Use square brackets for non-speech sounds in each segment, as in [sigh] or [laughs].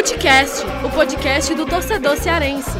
Futecast, o podcast do torcedor cearense.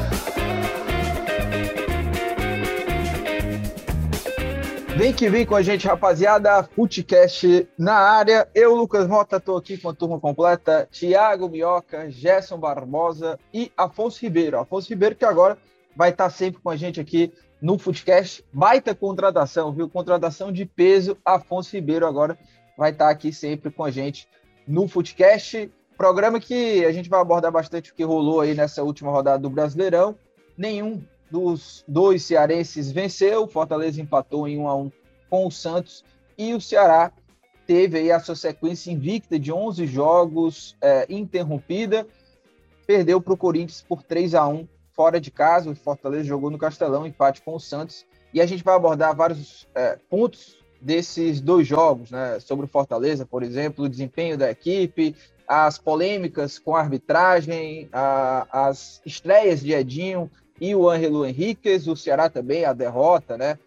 Vem que vem com a gente, rapaziada. Futecast na área. Eu, Lucas Mota, estou aqui com a turma completa. Tiago Mioca, Gerson Barbosa e Afonso Ribeiro. Afonso Ribeiro que agora vai estar sempre com a gente aqui no Futecast. Baita contratação, viu? Contratação de peso. Afonso Ribeiro agora vai estar aqui sempre com a gente no Futecast. Programa que a gente vai abordar bastante o que rolou aí nessa última rodada do Brasileirão. Nenhum dos dois cearenses venceu, Fortaleza empatou em 1 a 1 com o Santos. E o Ceará teve aí a sua sequência invicta de 11 jogos é, interrompida, perdeu para o Corinthians por 3 a 1 fora de casa, o Fortaleza jogou no Castelão, empate com o Santos, e a gente vai abordar vários é, pontos desses dois jogos, né, sobre o Fortaleza, por exemplo, o desempenho da equipe, as polêmicas com a arbitragem, a, as estreias de Edinho, e o Ângelo Henriquez, o Ceará também, a derrota, né?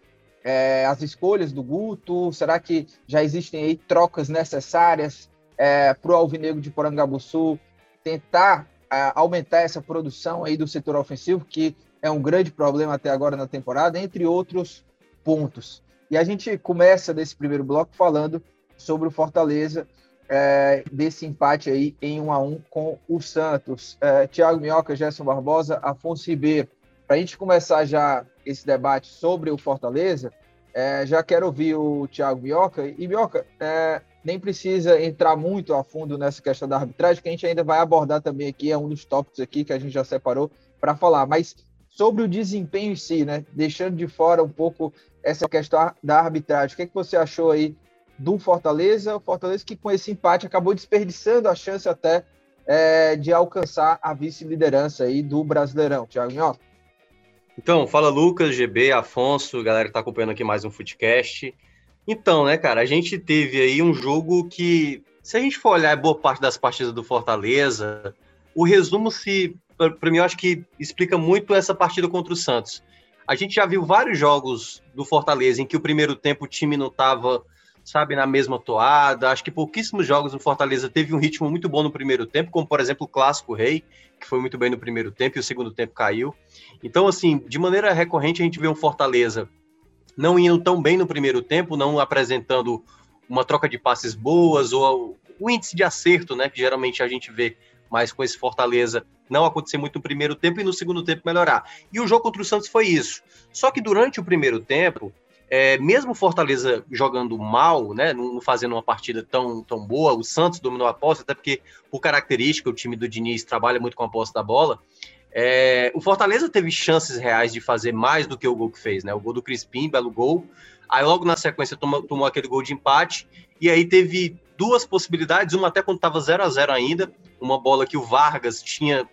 É, as escolhas do Guto, será que já existem aí trocas necessárias é, para o Alvinegro de Porangabuçu tentar é, aumentar essa produção aí do setor ofensivo, que é um grande problema até agora na temporada, entre outros pontos. E a gente começa nesse primeiro bloco falando sobre o Fortaleza, é, desse empate aí em 1 a 1 com o Santos. É, Thiago Minhoca, Gerson Barbosa, Afonso Ribeiro para a gente começar já esse debate sobre o Fortaleza, é, já quero ouvir o Thiago Bioca. E, Bioca, é, nem precisa entrar muito a fundo nessa questão da arbitragem, que a gente ainda vai abordar também aqui, é um dos tópicos aqui que a gente já separou para falar. Mas sobre o desempenho em si, né? Deixando de fora um pouco essa questão da arbitragem. O que, é que você achou aí do Fortaleza? O Fortaleza que com esse empate acabou desperdiçando a chance até é, de alcançar a vice-liderança aí do Brasileirão. Thiago Minhoca. Então, fala Lucas, GB, Afonso, galera que tá acompanhando aqui mais um Footcast. Então, né, cara, a gente teve aí um jogo que, se a gente for olhar boa parte das partidas do Fortaleza, o resumo se, para mim, eu acho que explica muito essa partida contra o Santos. A gente já viu vários jogos do Fortaleza em que o primeiro tempo o time não tava, sabe, na mesma toada. Acho que pouquíssimos jogos do Fortaleza teve um ritmo muito bom no primeiro tempo, como por exemplo o Clássico Rei, que foi muito bem no primeiro tempo e o segundo tempo caiu. Então, assim, de maneira recorrente a gente vê um Fortaleza não indo tão bem no primeiro tempo, não apresentando uma troca de passes boas ou o índice de acerto, né, que geralmente a gente vê mais com esse Fortaleza não acontecer muito no primeiro tempo e no segundo tempo melhorar. E o jogo contra o Santos foi isso. Só que durante o primeiro tempo, é, mesmo o Fortaleza jogando mal, né, não fazendo uma partida tão, tão boa, o Santos dominou a posse, até porque, por característica, o time do Diniz trabalha muito com a posse da bola. É, o Fortaleza teve chances reais de fazer mais do que o gol que fez, né? O gol do Crispim, belo gol. Aí logo na sequência tomou, tomou aquele gol de empate. E aí teve duas possibilidades, uma até quando estava 0 a 0 ainda, uma bola que o Vargas tinha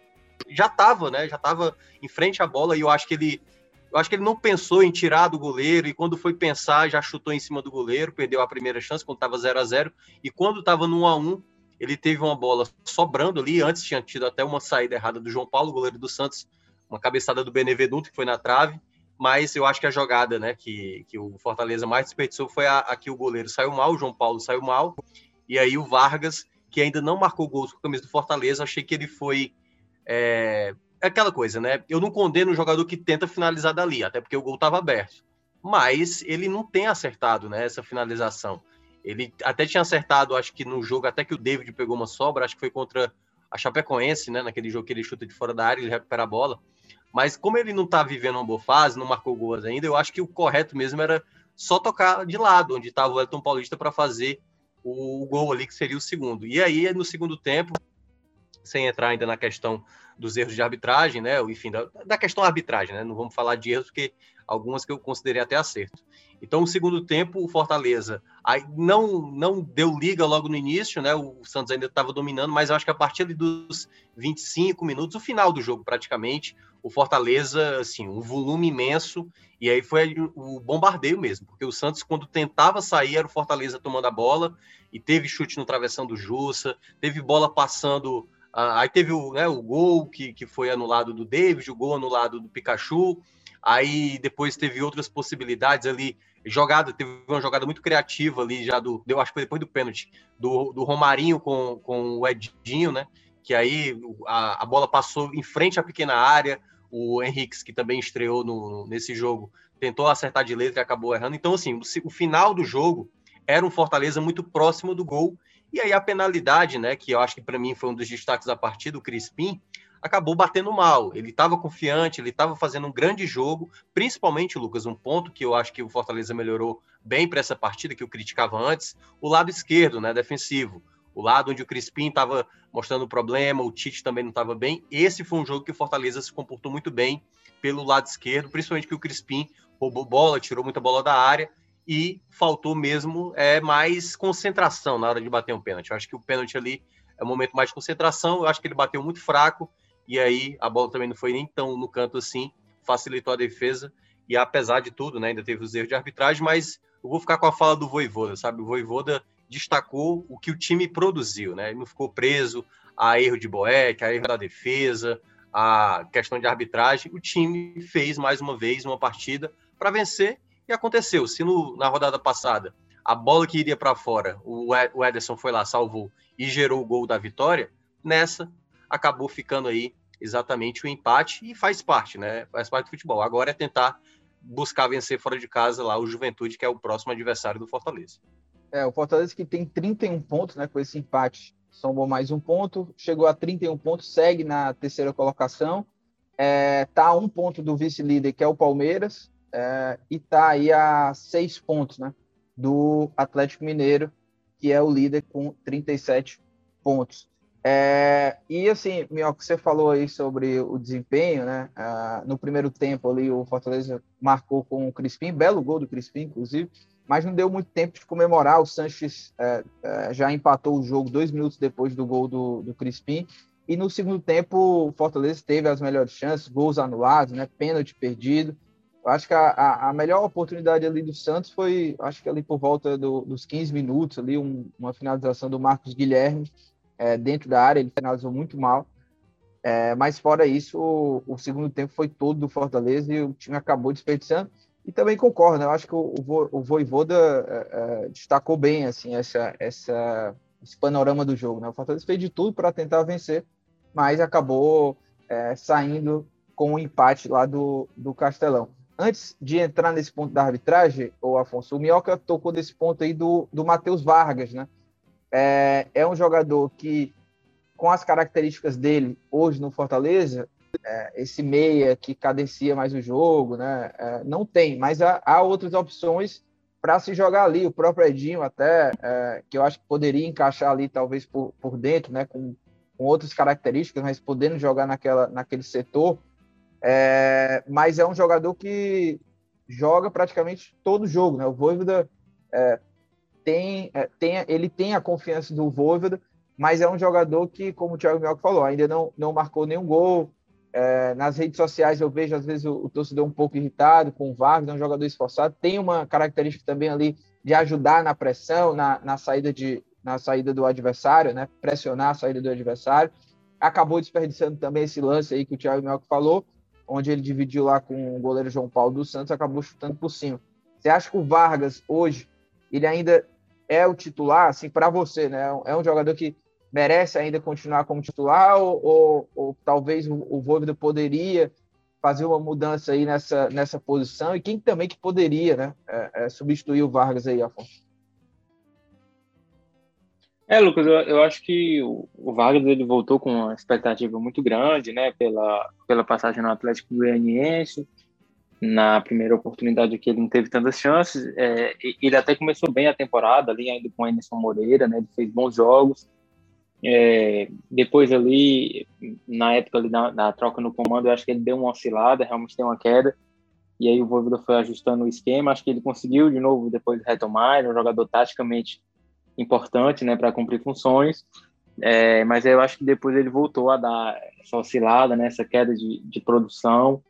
já estava, né? Já estava em frente à bola e eu acho que ele eu acho que ele não pensou em tirar do goleiro e quando foi pensar já chutou em cima do goleiro, perdeu a primeira chance quando estava 0 a 0 e quando estava no 1 a 1 ele teve uma bola sobrando ali, antes tinha tido até uma saída errada do João Paulo, goleiro do Santos, uma cabeçada do Benevenuto, que foi na trave, mas eu acho que a jogada né, que, que o Fortaleza mais desperdiçou foi a, a que o goleiro saiu mal, o João Paulo saiu mal, e aí o Vargas, que ainda não marcou gols com a camisa do Fortaleza, achei que ele foi... É aquela coisa, né? Eu não condeno o jogador que tenta finalizar dali, até porque o gol estava aberto. Mas ele não tem acertado né, essa finalização. Ele até tinha acertado, acho que no jogo, até que o David pegou uma sobra, acho que foi contra a Chapecoense, né? Naquele jogo que ele chuta de fora da área, ele recupera a bola. Mas como ele não tá vivendo uma boa fase, não marcou gols ainda, eu acho que o correto mesmo era só tocar de lado, onde estava o Elton Paulista para fazer o, o gol ali, que seria o segundo. E aí, no segundo tempo, sem entrar ainda na questão dos erros de arbitragem, né? Enfim, da, da questão arbitragem, né? Não vamos falar de erros, porque algumas que eu considerei até acerto. Então, no segundo tempo, o Fortaleza aí não, não deu liga logo no início, né? O Santos ainda estava dominando, mas eu acho que a partir dos 25 minutos, o final do jogo praticamente, o Fortaleza, assim, um volume imenso, e aí foi o bombardeio mesmo, porque o Santos, quando tentava sair, era o Fortaleza tomando a bola, e teve chute no travessão do Jussa, teve bola passando. Aí teve o, né, o gol que, que foi anulado do David, o gol anulado do Pikachu. Aí depois teve outras possibilidades ali, jogada, teve uma jogada muito criativa ali já do, eu acho que foi depois do pênalti, do, do Romarinho com, com o Edinho, né? que aí a, a bola passou em frente à pequena área, o Henrique, que também estreou no, nesse jogo, tentou acertar de letra e acabou errando. Então, assim, o, o, final do jogo era um Fortaleza muito próximo do gol. E aí a penalidade, né, que eu acho que para mim foi um dos destaques da partida, o Crispim, acabou batendo mal. Ele estava confiante, ele estava fazendo um grande jogo, principalmente, Lucas, um ponto que eu acho que o Fortaleza melhorou bem para essa partida, que eu criticava antes, o lado esquerdo, né, defensivo. O lado onde o Crispim estava mostrando problema, o Tite também não estava bem. Esse foi um jogo que o Fortaleza se comportou muito bem pelo lado esquerdo, principalmente que o Crispim roubou bola, tirou muita bola da área e faltou mesmo é, mais concentração na hora de bater um pênalti. Eu acho que o pênalti ali é um momento mais de concentração. Eu acho que ele bateu muito fraco e aí a bola também não foi nem tão no canto assim, facilitou a defesa. E apesar de tudo, né, ainda teve os erros de arbitragem, mas eu vou ficar com a fala do Voivoda, sabe? O Voivoda destacou o que o time produziu, né? Ele não ficou preso a erro de Boeck, a erro da defesa, a questão de arbitragem. O time fez mais uma vez uma partida para vencer e aconteceu. Se no, na rodada passada a bola que iria para fora, o, o Ederson foi lá, salvou e gerou o gol da vitória, nessa acabou ficando aí exatamente o empate e faz parte, né? Faz parte do futebol. Agora é tentar buscar vencer fora de casa lá o Juventude, que é o próximo adversário do Fortaleza. É, o Fortaleza que tem 31 pontos, né, com esse empate, somou mais um ponto, chegou a 31 pontos, segue na terceira colocação, é, tá a um ponto do vice-líder, que é o Palmeiras, é, e tá aí a seis pontos, né, do Atlético Mineiro, que é o líder com 37 pontos. É, e assim, Minhoca, você falou aí sobre o desempenho, né? Ah, no primeiro tempo ali o Fortaleza marcou com o Crispim, belo gol do Crispim, inclusive mas não deu muito tempo de comemorar. O Sanches é, é, já empatou o jogo dois minutos depois do gol do, do Crispim. E no segundo tempo, o Fortaleza teve as melhores chances, gols anulados, né, pênalti perdido. Acho que a, a, melhor oportunidade ali do Santos foi, acho que ali por volta do, dos 15 minutos, ali um, uma finalização do Marcos Guilherme é, dentro da área, ele finalizou muito mal. É, mas fora isso, o, o, segundo tempo foi todo do Fortaleza e o time acabou desperdiçando. E também concordo, né? eu acho que o, o, o Voivoda é, é, destacou bem assim, essa, essa, esse panorama do jogo. Né? O Fortaleza fez de tudo para tentar vencer, mas acabou é, saindo com o um empate lá do, do Castelão. Antes de entrar nesse ponto da arbitragem, o Afonso, o Minhoca tocou desse ponto aí do, do Matheus Vargas, né? É, é um jogador que, com as características dele hoje no Fortaleza, é, esse meia que cadencia mais o jogo, né? É, não tem, mas há, há outras opções para se jogar ali. O próprio Edinho, até, é, que eu acho que poderia encaixar ali, talvez por, por dentro, né? Com, com outras características, mas podendo jogar naquela, naquele setor. É, mas é um jogador que joga praticamente todo jogo, né? O Voivoda é, tem, é, tem, ele tem a confiança do Voivoda, mas é um jogador que, como o Thiago Mioca falou, ainda não, não marcou nenhum gol, é, nas redes sociais eu vejo, às vezes, o, o, torcedor um pouco irritado com o Vargas, é um jogador esforçado. Tem uma característica também ali de ajudar na pressão, na, na, saída, de, na saída do adversário, né? pressionar a saída do adversário. Acabou desperdiçando também esse lance aí que o Thiago Melco falou, onde ele dividiu lá com o goleiro João Paulo dos Santos, acabou chutando por cima. Você acha que o Vargas, hoje, ele ainda é o titular, assim, para você, né? É um jogador que merece ainda continuar como titular ou, ou, ou talvez o, o Voivoda poderia fazer uma mudança aí nessa, nessa posição e quem também que poderia né, é, é, substituir o Vargas aí, Afonso? É, Lucas, eu, eu acho que o, o, Vargas ele voltou com uma expectativa muito grande, né, pela, pela passagem no Atlético Goianiense, na primeira oportunidade que ele não teve tantas chances, é, ele até começou bem a temporada ali ainda com o Emerson Moreira, né, ele fez bons jogos, é, depois ali, na época ali da, da, troca no comando, eu acho que ele deu uma oscilada, realmente tem uma queda. E aí o Voivoda foi ajustando o esquema. Acho que ele conseguiu de novo depois retomar. Ele é um jogador taticamente importante, né, para cumprir funções. É, mas eu acho que depois ele voltou a dar essa oscilada, né, essa queda de, de produção.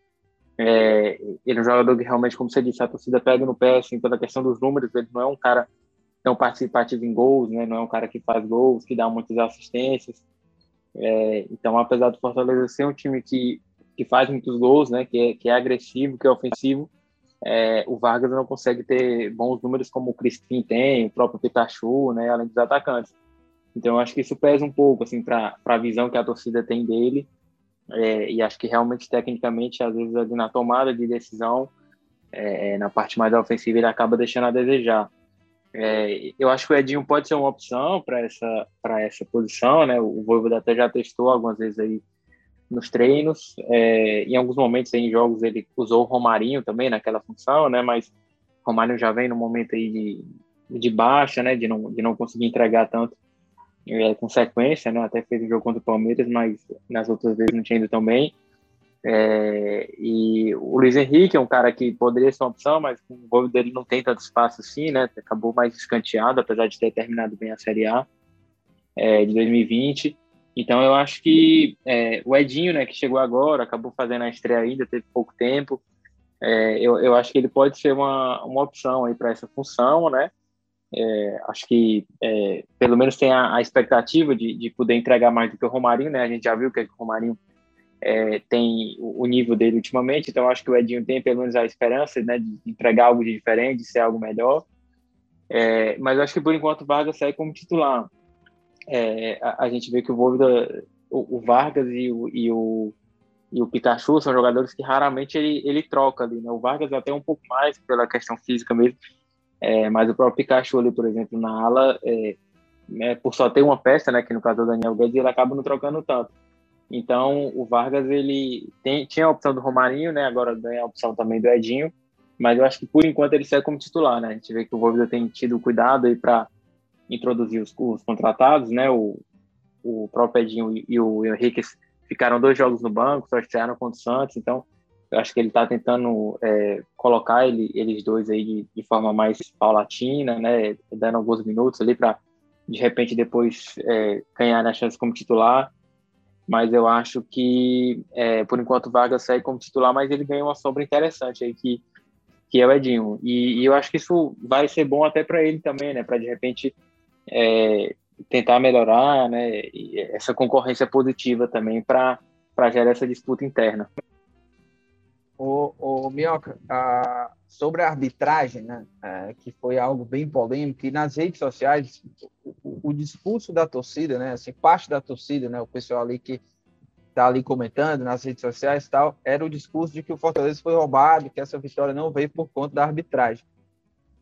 É, ele é um jogador que realmente, como você disse, a torcida pega no pé, assim, pela questão dos números. Ele não é um cara tão participativo em gols, né? Não é um cara que faz gols, que dá muitas assistências. É, então, apesar do Fortaleza ser um time que, que faz muitos gols, né? Que é, que é agressivo, que é ofensivo, é, o Vargas não consegue ter bons números como o Crispim tem, o próprio Pikachu, né? Além dos atacantes. Então, eu acho que isso pesa um pouco, assim, para a visão que a torcida tem dele. É, e acho que realmente, tecnicamente, às vezes, ali na tomada de decisão, é, na parte mais ofensiva, ele acaba deixando a desejar. É, eu acho que o Edinho pode ser uma opção para essa, essa posição, né? O Voivoda até já testou algumas vezes aí nos treinos. É, em alguns momentos em jogos ele usou o Romarinho também naquela função, né? Mas Romarinho já vem no momento aí de, de baixa, né? De não, de não conseguir entregar tanto é, com sequência, né? Até fez um jogo contra o Palmeiras, mas nas outras vezes não tinha ido tão bem. É, e o Luiz Henrique é um cara que poderia ser uma opção, mas o gol dele não tem tanto espaço assim, né? Acabou mais escanteado, apesar de ter terminado bem a Série A é, de 2020. Então eu acho que é, o Edinho, né, que chegou agora, acabou fazendo a estreia ainda, teve pouco tempo. É, eu, eu acho que ele pode ser uma, uma opção aí para essa função, né? É, acho que é, pelo menos tem a, a expectativa de, de, poder entregar mais do que o Romarinho, né? A gente já viu que o Romarinho é, tem o, nível dele ultimamente, então acho que o Edinho tem pelo menos a esperança né, de entregar algo de diferente, de ser algo melhor. É, mas acho que por enquanto o Vargas sai como titular. É, a, a, gente vê que o Volvida, o, o, Vargas e o, e o, e o Pikachu são jogadores que raramente ele, ele troca ali. Né? O Vargas até um pouco mais pela questão física mesmo, é, mas o próprio Pikachu ali, por exemplo, na ala, é, né, por só ter uma peça, né, que no caso do Daniel Guedes, ele acaba não trocando tanto. Então, o Vargas, ele tem, tinha a opção do Romarinho, né? Agora ganha a opção também do Edinho. Mas eu acho que, por enquanto, ele segue como titular, né? A gente vê que o Voivoda tem tido cuidado aí para introduzir os, os, contratados, né? O, o próprio Edinho e o Henrique ficaram dois jogos no banco, só estrearam contra o Santos. Então, eu acho que ele está tentando é, colocar ele, eles dois aí de, de, forma mais paulatina, né? Dando alguns minutos ali para, de repente, depois é, ganhar a chance como titular mas eu acho que, é, por enquanto, o Vargas segue como titular, mas ele ganha uma sombra interessante aí, que, que é o Edinho. E, e eu acho que isso vai ser bom até para ele também, né? Para, de repente, é, tentar melhorar, né? E essa concorrência positiva também para gerar essa disputa interna. O, o Minhoca, a, sobre a arbitragem, né, é, que foi algo bem polêmico, e nas redes sociais, o, o, discurso da torcida, né, assim, parte da torcida, né, o pessoal ali que está ali comentando nas redes sociais tal, era o discurso de que o Fortaleza foi roubado, que essa vitória não veio por conta da arbitragem.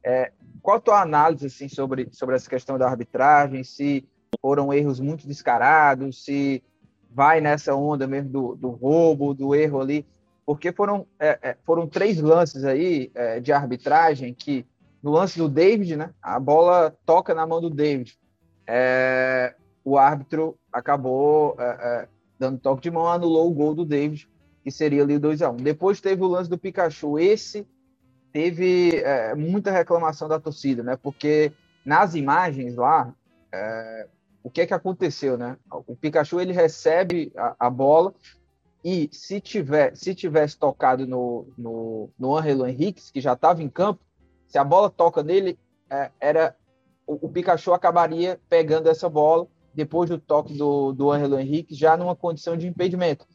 É, qual a tua análise assim, sobre, sobre essa questão da arbitragem, se foram erros muito descarados, se vai nessa onda mesmo do, do roubo, do erro ali, porque foram, é, é, foram três lances aí é, de arbitragem que, no lance do David, né, a bola toca na mão do David. É, o árbitro acabou é, é, dando toque de mão, anulou o gol do David, que seria ali o 2x1. Depois teve o lance do Pikachu. Esse teve muita reclamação da torcida, né? Porque nas imagens lá, o que é que aconteceu, né? O Pikachu ele recebe a, a bola, e se, tiver, se tivesse tocado no, no, no Angelo Henrique, que já estava em campo, se a bola toca nele, é, era o, o, Pikachu acabaria pegando essa bola depois do toque do, do Angelo Henrique, já numa condição de impedimento.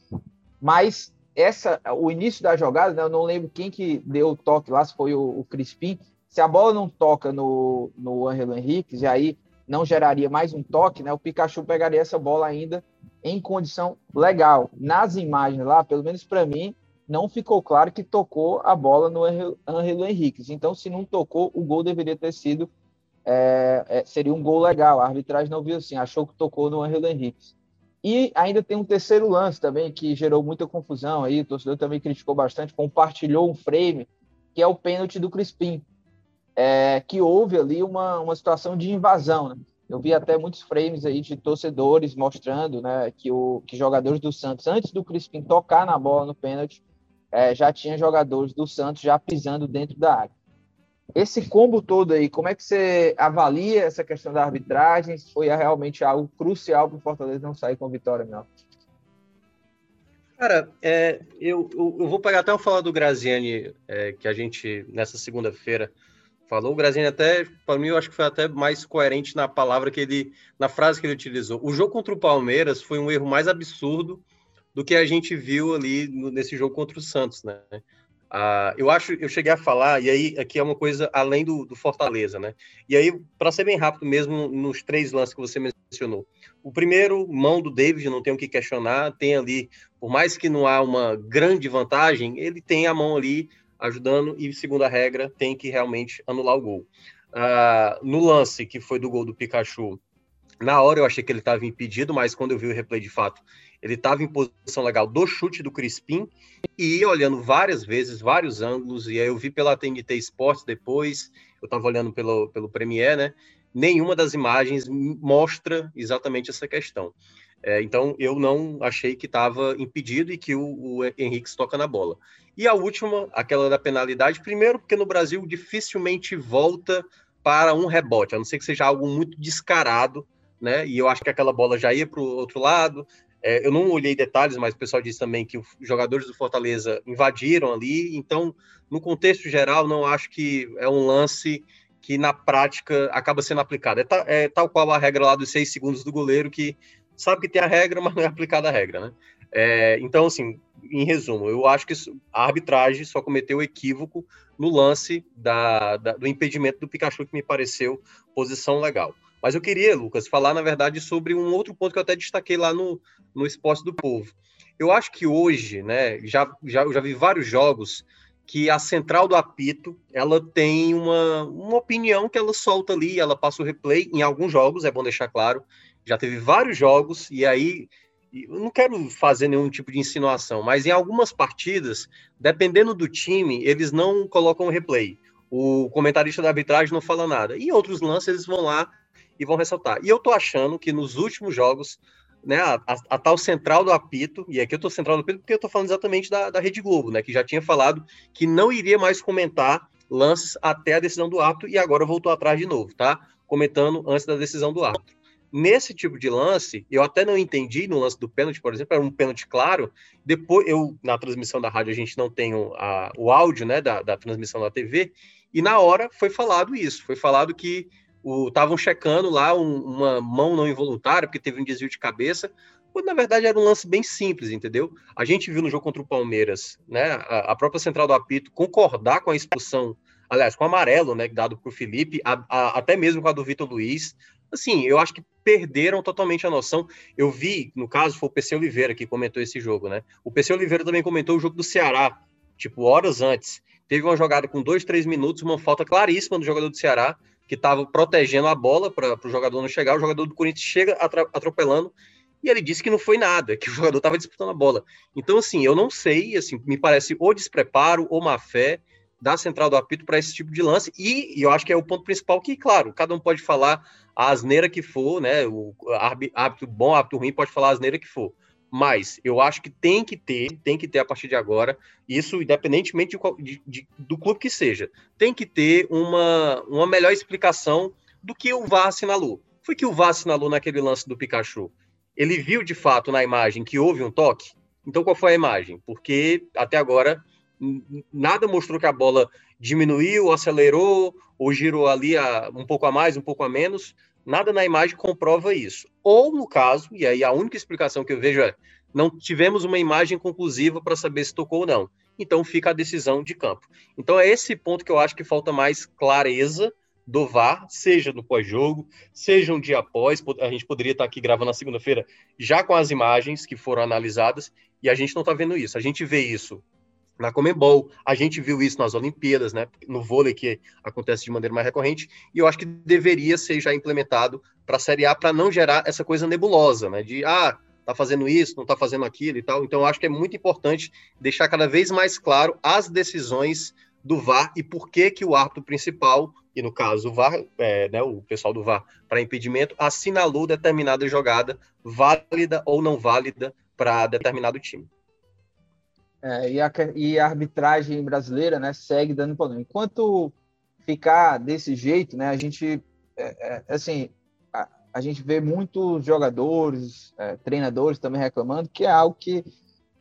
Mas essa, o início da jogada, né, eu não lembro quem que deu o toque lá, se foi o, o Crispim. Se a bola não toca no, no Angelo Henrique, e aí não geraria mais um toque, né, o Pikachu pegaria essa bola ainda em condição legal. Nas imagens lá, pelo menos para mim, não ficou claro que tocou a bola no Angelo Henrique. Então, se não tocou, o gol deveria ter sido é, é, seria um gol legal. A arbitragem não viu assim, achou que tocou no Angelo Henrique. E ainda tem um terceiro lance também que gerou muita confusão aí, o torcedor também criticou bastante, compartilhou um frame, que é o pênalti do Crispim, é, que houve ali uma, uma situação de invasão, né? Eu vi até muitos frames aí de torcedores mostrando né, que, o, que jogadores do Santos, antes do Crispim tocar na bola no pênalti, é, já tinha jogadores do Santos já pisando dentro da área. Esse combo todo aí, como é que você avalia essa questão da arbitragem? Foi realmente algo crucial para o Fortaleza não sair com vitória, não? Cara, é, eu, eu, eu, vou pegar até o falar do Graziani, é, que a gente, nessa segunda-feira, falou. O Graziani até, para mim, eu acho que foi até mais coerente na palavra que ele, na frase que ele utilizou. O jogo contra o Palmeiras foi um erro mais absurdo do que a gente viu ali nesse jogo contra o Santos, né? Uh, eu acho, eu cheguei a falar, e aí aqui é uma coisa além do, do Fortaleza, né? E aí, para ser bem rápido mesmo, nos três lances que você mencionou. O primeiro, mão do David, não tem o que questionar, tem ali, por mais que não há uma grande vantagem, ele tem a mão ali ajudando, e segunda regra, tem que realmente anular o gol. Uh, no lance que foi do gol do Pikachu, na hora eu achei que ele estava impedido, mas quando eu vi o replay de fato, ele estava em posição legal do chute do Crispim e olhando várias vezes, vários ângulos, e aí eu vi pela TNT Sports depois, eu estava olhando pelo, pelo Premiere, né? Nenhuma das imagens mostra exatamente essa questão. É, então eu não achei que estava impedido e que o, o Henrique toca na bola. E a última, aquela da penalidade, primeiro porque no Brasil dificilmente volta para um rebote, a não ser que seja algo muito descarado, né? E eu acho que aquela bola já ia para o outro lado. É, eu não olhei detalhes, mas o pessoal disse também que os jogadores do Fortaleza invadiram ali. Então, no contexto geral, não acho que é um lance que na prática acaba sendo aplicado. É, ta, é tal qual a regra lá dos seis segundos do goleiro, que sabe que tem a regra, [laughs] mas não é aplicada a regra, né? É, então, assim, em resumo, eu acho que a arbitragem só cometeu equívoco no lance da, da, do impedimento do Pikachu, que me pareceu posição legal. Mas eu queria, Lucas, falar, na verdade, sobre um outro ponto que eu até destaquei lá no, no Esporte do Povo. Eu acho que hoje, né, já, já, eu já vi vários jogos que a central do apito, ela tem uma, uma opinião que ela solta ali, ela passa o replay em alguns jogos, é bom deixar claro, já teve vários jogos, e aí, eu não quero fazer nenhum tipo de insinuação, mas em algumas partidas, dependendo do time, eles não colocam replay. O comentarista da arbitragem não fala nada. E em outros lances, eles vão lá e vão ressaltar. E eu tô achando que nos últimos jogos, né, a, a, a tal central do apito, e aqui eu tô central do apito porque eu tô falando exatamente da, da Rede Globo, né, que já tinha falado que não iria mais comentar lances até a decisão do árbitro e agora voltou atrás de novo, tá? Comentando antes da decisão do árbitro. Nesse tipo de lance, eu até não entendi no lance do pênalti, por exemplo, era um pênalti claro. Depois, eu, na transmissão da rádio, a gente não tem o, a, o áudio né, da, da transmissão da TV, e na hora foi falado isso, foi falado que estavam checando lá um, uma mão não involuntária, porque teve um desvio de cabeça, quando na verdade era um lance bem simples, entendeu? A gente viu no jogo contra o Palmeiras, né, a, a própria central do apito concordar com a expulsão, aliás, com o amarelo, né, dado para o Felipe, a, a, até mesmo com a do Vitor Luiz. Assim, eu acho que perderam totalmente a noção. Eu vi, no caso, foi o PC Oliveira que comentou esse jogo, né? O PC Oliveira também comentou o jogo do Ceará, tipo, horas antes. Teve uma jogada com dois, três minutos, uma falta claríssima do jogador do Ceará, que estava protegendo a bola para o jogador não chegar. O jogador do Corinthians chega atropelando e ele disse que não foi nada, que o jogador estava disputando a bola. Então, assim, eu não sei, assim, me parece ou despreparo ou má fé da central do apito para esse tipo de lance. E, e, eu acho que é o ponto principal que, claro, cada um pode falar a asneira que for, né? O árbitro bom, árbitro ruim pode falar a asneira que for. Mas eu acho que tem que ter, tem que ter a partir de agora, isso independentemente de, de, de, do clube que seja, tem que ter uma, uma melhor explicação do que o VAR assinalou. Foi que o VAR assinalou naquele lance do Pikachu. Ele viu de fato na imagem que houve um toque. Então qual foi a imagem? Porque até agora nada mostrou que a bola diminuiu, acelerou ou girou ali a, um pouco a mais, um pouco a menos. Nada na imagem comprova isso. Ou, no caso, e aí a única explicação que eu vejo é: não tivemos uma imagem conclusiva para saber se tocou ou não. Então fica a decisão de campo. Então é esse ponto que eu acho que falta mais clareza do VAR, seja no pós-jogo, seja um dia após. A gente poderia estar aqui gravando na segunda-feira já com as imagens que foram analisadas e a gente não está vendo isso. A gente vê isso na Comembol. A gente viu isso nas Olimpíadas, né? No vôlei, que acontece de maneira mais recorrente, e eu acho que deveria ser já implementado para a Série A para não gerar essa coisa nebulosa, né? De ah, tá fazendo isso, não tá fazendo aquilo e tal. Então, eu acho que é muito importante deixar cada vez mais claro as decisões do VAR e por que que o árbitro principal, e no caso o VAR, é, né, o pessoal do VAR para impedimento, assinalou determinada jogada válida ou não válida para determinado time. É, e, a, e, a, arbitragem brasileira né, segue dando problema. Enquanto ficar desse jeito, né, a gente, é, é, assim, a, a, gente vê muitos jogadores, é, treinadores também reclamando que é algo que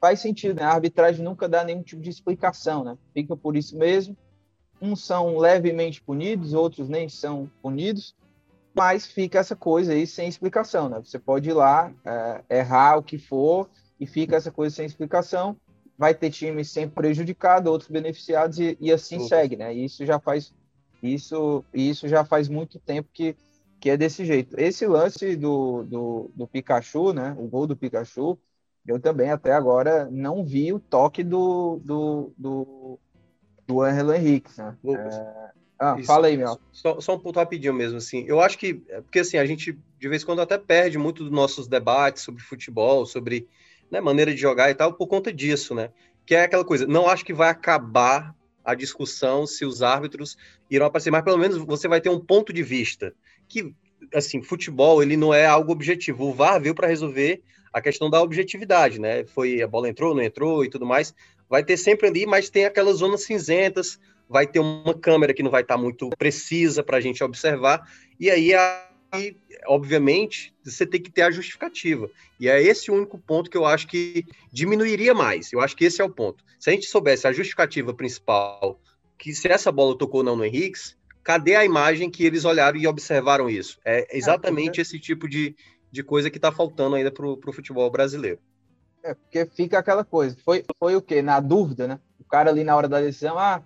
faz sentido. Né? A arbitragem nunca dá nenhum tipo de explicação, né? fica por isso mesmo. Uns são levemente punidos, outros nem são punidos, mas fica essa coisa aí sem explicação. Né? Você pode ir lá, é, errar o que for, e fica essa coisa sem explicação vai ter times sempre prejudicados, outros beneficiados e, e assim uhum. segue, né? E isso já faz isso isso já faz muito tempo que, que é desse jeito. Esse lance do, do, do Pikachu, né? O gol do Pikachu, eu também até agora não vi o toque do do, do, do Angelo Henrique, né? É... Ah, Isso, fala aí, meu. Só, só, um ponto rapidinho mesmo, assim. Eu acho que, é porque assim, a gente de vez em quando até perde muito dos nossos debates sobre futebol, sobre né, maneira de jogar e tal, por conta disso, né? Que é aquela coisa, não acho que vai acabar a discussão se os árbitros irão aparecer, mas pelo menos você vai ter um ponto de vista que, assim, futebol, ele não é algo objetivo. O VAR veio para resolver a questão da objetividade, né? Foi a bola entrou, não entrou e tudo mais. Vai ter sempre ali, mas tem aquelas zonas cinzentas, vai ter uma câmera que não vai estar muito precisa para a gente observar, e aí a obviamente, você tem que ter a justificativa. E é esse o único ponto que eu acho que diminuiria mais. Eu acho que esse é o ponto. Se a gente soubesse a justificativa principal, que se essa bola tocou ou não no Henrique, cadê a imagem que eles olharam e observaram isso? É exatamente esse tipo de, de coisa que está faltando ainda para o futebol brasileiro. É, porque fica aquela coisa. Foi, foi o quê? Na dúvida, né? O cara ali na hora da decisão, ah,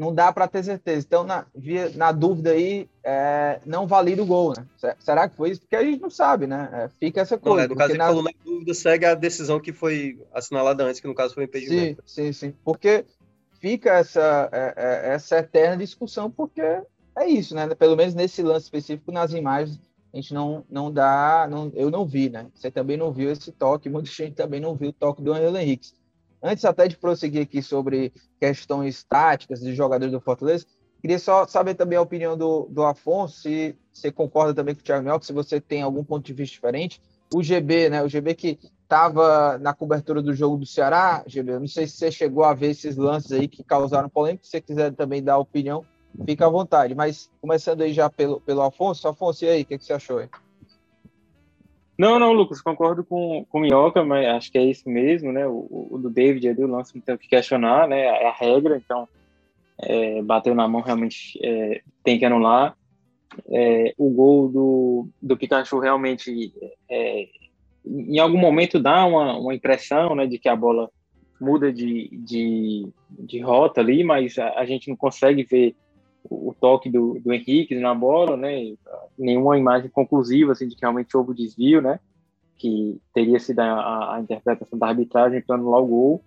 não dá para ter certeza. Então, na, via, na dúvida aí, é, não valida o gol, né? Será que foi isso? Porque a gente não sabe, né? É, fica essa coisa. Não, é, no caso, ele na... falou na dúvida, segue a decisão que foi assinalada antes, que no caso foi impedimento. Sim, sim, sim. Porque fica essa, é, é, essa eterna discussão, porque é isso, né? Pelo menos nesse lance específico, nas imagens, a gente não, não dá. Não, eu não vi, né? Você também não viu esse toque, [laughs] muita gente também não viu o toque do Angelo Henrique. Antes até de prosseguir aqui sobre questões táticas de jogadores do Fortaleza, queria só saber também a opinião do, do Afonso, se você concorda também com o Thiago Mel, se você tem algum ponto de vista diferente. O GB, né? O GB que estava na cobertura do jogo do Ceará, GB, eu não sei se você chegou a ver esses lances aí que causaram polêmica, se você quiser também dar opinião, fica à vontade. Mas começando aí já pelo, pelo Afonso, Afonso, e aí, o que, que você achou aí? Não, não, Lucas, concordo com, com o Minhoca, mas acho que é isso mesmo, né? O, o do David ali, o lance não tem o que questionar, né? É a regra, então é, bateu na mão, realmente é, tem que anular. É, o gol do, do Pikachu realmente, é, em algum momento, dá uma, uma impressão né, de que a bola muda de, de, de rota ali, mas a, a gente não consegue ver o toque do, do Henrique na bola, né? Nenhuma imagem conclusiva assim de que realmente houve o desvio, né? Que teria sido a, a interpretação da arbitragem para anular o gol.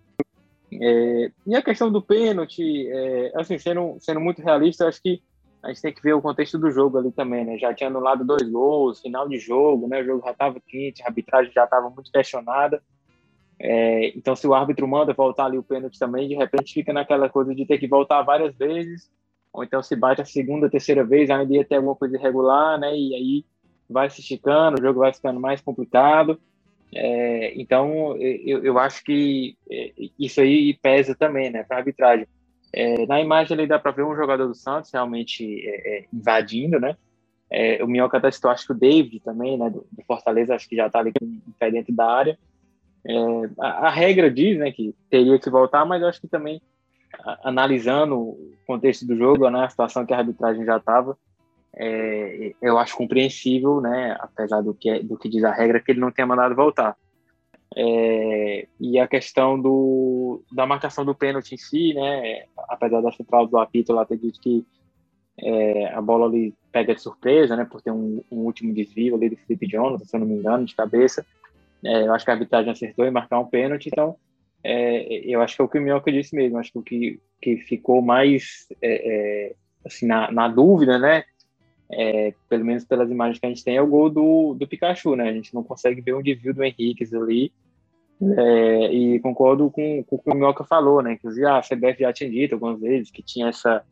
É, e a questão do pênalti, é, assim, sendo, sendo muito realista, acho que a gente tem que ver o contexto do jogo ali também, né? Já tinha anulado dois gols, final de jogo, né? O jogo já estava quente, a arbitragem já estava muito questionada. É, então, se o árbitro manda voltar ali o pênalti também, de repente fica naquela coisa de ter que voltar várias vezes ou então se bate a segunda, terceira vez, ainda ia ter alguma coisa irregular, né? E aí vai se esticando, o jogo vai ficando mais complicado. É, então, eu, eu acho que é, isso aí pesa também, né, para a arbitragem. É, na imagem ali dá para ver um jogador do Santos realmente é, é invadindo, né? É, o Minhoca até citou, acho que o David também, né, do, do Fortaleza, acho que já está ali com o pé dentro da área. A, a, regra diz, né, que teria que voltar, mas eu acho que também analisando o contexto do jogo, né, a situação que a arbitragem já estava, é, eu acho compreensível, né, apesar do que, do que diz a regra, que ele não tenha mandado voltar. É, e a questão do, da marcação do pênalti em si, né, apesar da central do apito lá ter dito que é, a bola ali pega de surpresa, né, por ter um, um, último desvio ali do Felipe Jonathan, se eu não me engano, de cabeça. É, eu acho que a arbitragem acertou em marcar um pênalti, então é, eu acho que é o que o Minhoca disse mesmo, acho que o que, que ficou mais é, é, assim, na, na, dúvida, né, é, pelo menos pelas imagens que a gente tem, é o gol do, do Pikachu, né, a gente não consegue ver um desvio do Henrique ali, é, e concordo com, com, o que o Minhoca falou, né, inclusive a CBF já tinha dito algumas vezes que tinha essa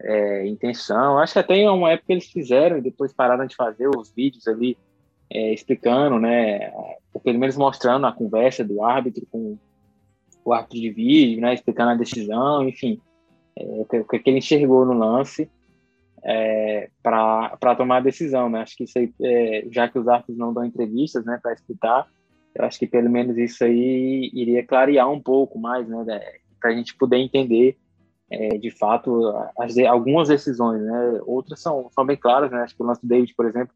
é, intenção, acho que até em uma época eles fizeram e depois pararam de fazer os vídeos ali, explicando, né, ou pelo menos mostrando a conversa do árbitro com o árbitro de vídeo, né, explicando a decisão, enfim, é, o, que, ele enxergou no lance é, para tomar a decisão, né? Acho que isso aí, é, já que os árbitros não dão entrevistas, né, para explicar, eu acho que pelo menos isso aí iria clarear um pouco mais, né, para a gente poder entender é, de fato as, algumas decisões, né? Outras são, são bem claras, né? Acho que o lance do David, por exemplo,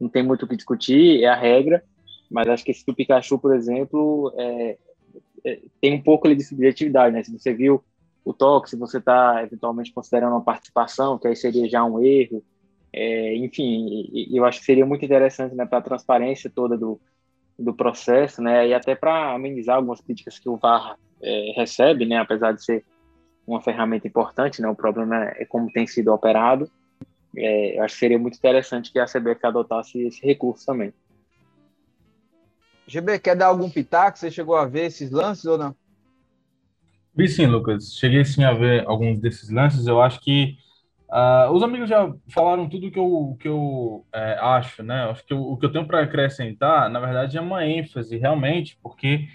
não tem muito o que discutir, é a regra, mas acho que esse do Pikachu, por exemplo, é, é, tem um pouco ali de subjetividade, né? Se você viu o toque, se você está eventualmente considerando uma participação, que aí seria já um erro, é, enfim, eu acho que seria muito interessante né, para a transparência toda do, do processo, né, e até para amenizar algumas críticas que o VAR é, recebe, né, apesar de ser uma ferramenta importante, né, o problema é como tem sido operado. É, eu acho que seria muito interessante que a CBF adotasse esse recurso também. GB, quer dar algum pitaco? Você chegou a ver esses lances ou não? Vi sim, Lucas. Cheguei sim a ver alguns desses lances. Eu acho que Uh, os amigos já falaram tudo que eu, que eu é, acho, né? Acho que eu, o que eu tenho para acrescentar, na verdade, é uma ênfase, realmente, porque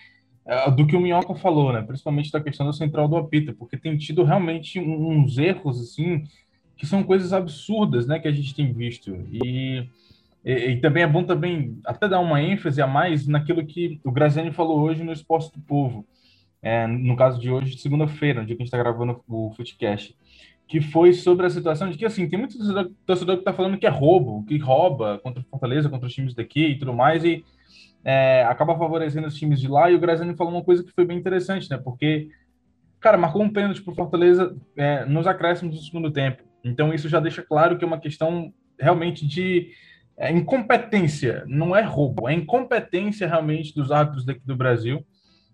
é, do que o Minhoca falou, né? Principalmente da questão da central do apito, porque tem tido realmente uns erros, assim, que são coisas absurdas, né? Que a gente tem visto. E, e, e também é bom também até dar uma ênfase a mais naquilo que o Graziani falou hoje no Exposto do Povo. É, no caso de hoje, segunda-feira, no dia que a gente está gravando o Footcast que foi sobre a situação de que, assim, tem muito torcedor, que está falando que é roubo, que rouba contra o Fortaleza, contra os times daqui e tudo mais, e é, acaba favorecendo os times de lá. E o Graziani falou uma coisa que foi bem interessante, né? Porque, cara, marcou um pênalti pro Fortaleza é, nos acréscimos do segundo tempo. Então, isso já deixa claro que é uma questão realmente de é, incompetência, não é roubo, é incompetência realmente dos árbitros daqui do Brasil,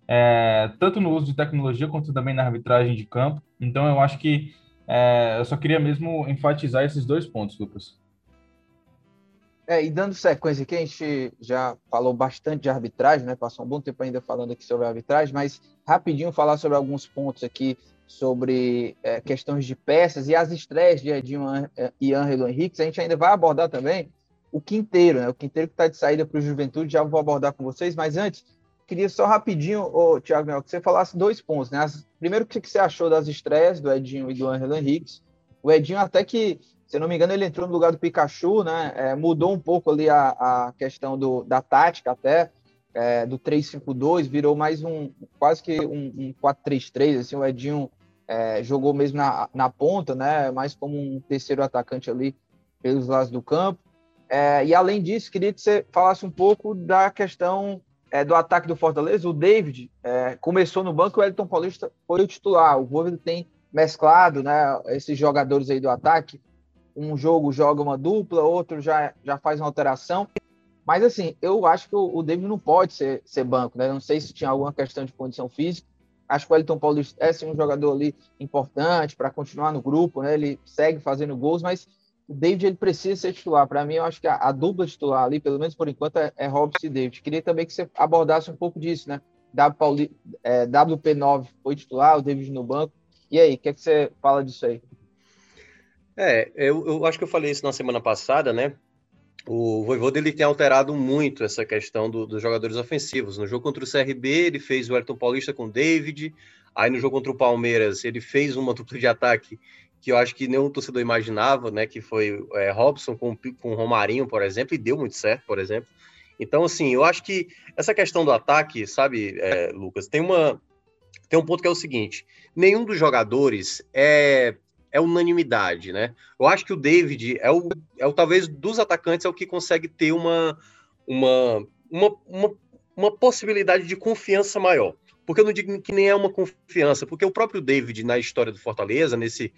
é, tanto no uso de tecnologia quanto também na arbitragem de campo. Então, eu acho que é, eu só queria mesmo enfatizar esses dois pontos, Lucas. É, e dando sequência aqui, a gente já falou bastante de arbitragem, né? Passou um bom tempo ainda falando aqui sobre arbitragem, mas rapidinho falar sobre alguns pontos aqui sobre é, questões de peças e as estreias de Edinho e Ângelo Henrique. A gente ainda vai abordar também o quinteiro, né? O quinteiro que está de saída para o Juventude, já vou abordar com vocês, mas antes, queria só rapidinho, ô, Thiago Mel, que você falasse dois pontos, né? As, primeiro, o que você achou das estreias do Edinho e do Angelo Henrique? O Edinho, até que, se não me engano, ele entrou no lugar do Pikachu, né? É, mudou um pouco ali a, a questão do, da tática até, é, do 3-5-2, virou mais um, quase que um, um 4-3-3, assim, o Edinho é, jogou mesmo na, na ponta, né? Mais como um terceiro atacante ali pelos lados do campo. É, e além disso, queria que você falasse um pouco da questão é, do ataque do Fortaleza, o David é, começou no banco, o Elton Paulista foi o titular. O Wolverine tem mesclado né, esses jogadores aí do ataque. Um jogo joga uma dupla, outro já, já faz uma alteração. Mas assim, eu acho que o, o David não pode ser, ser banco, né? Não sei se tinha alguma questão de condição física. Acho que o Elton Paulista é sim, um jogador ali importante para continuar no grupo, né? Ele segue fazendo gols, mas o David ele precisa ser titular. Para mim, eu acho que a, a, dupla titular ali, pelo menos por enquanto, é, é Robson e David. Queria também que você abordasse um pouco disso, né? W Pauli, é, WP9 foi titular, o David no banco. E aí, o que, é que você fala disso aí? É, eu, eu acho que eu falei isso na semana passada, né? O Voivoda ele tem alterado muito essa questão do, dos jogadores ofensivos. No jogo contra o CRB, ele fez o Ayrton Paulista com o David. Aí no jogo contra o Palmeiras, ele fez uma dupla de ataque que eu acho que nenhum torcedor imaginava, né? Que foi é, Robson com, com Romarinho, por exemplo, e deu muito certo, por exemplo. Então, assim, eu acho que essa questão do ataque, sabe, é, Lucas, tem uma tem um ponto que é o seguinte: nenhum dos jogadores é é unanimidade, né? Eu acho que o David é o, é o talvez dos atacantes é o que consegue ter uma uma, uma, uma, uma possibilidade de confiança maior. Porque eu não digo que nem é uma confiança, porque o próprio David, na história do Fortaleza, nesse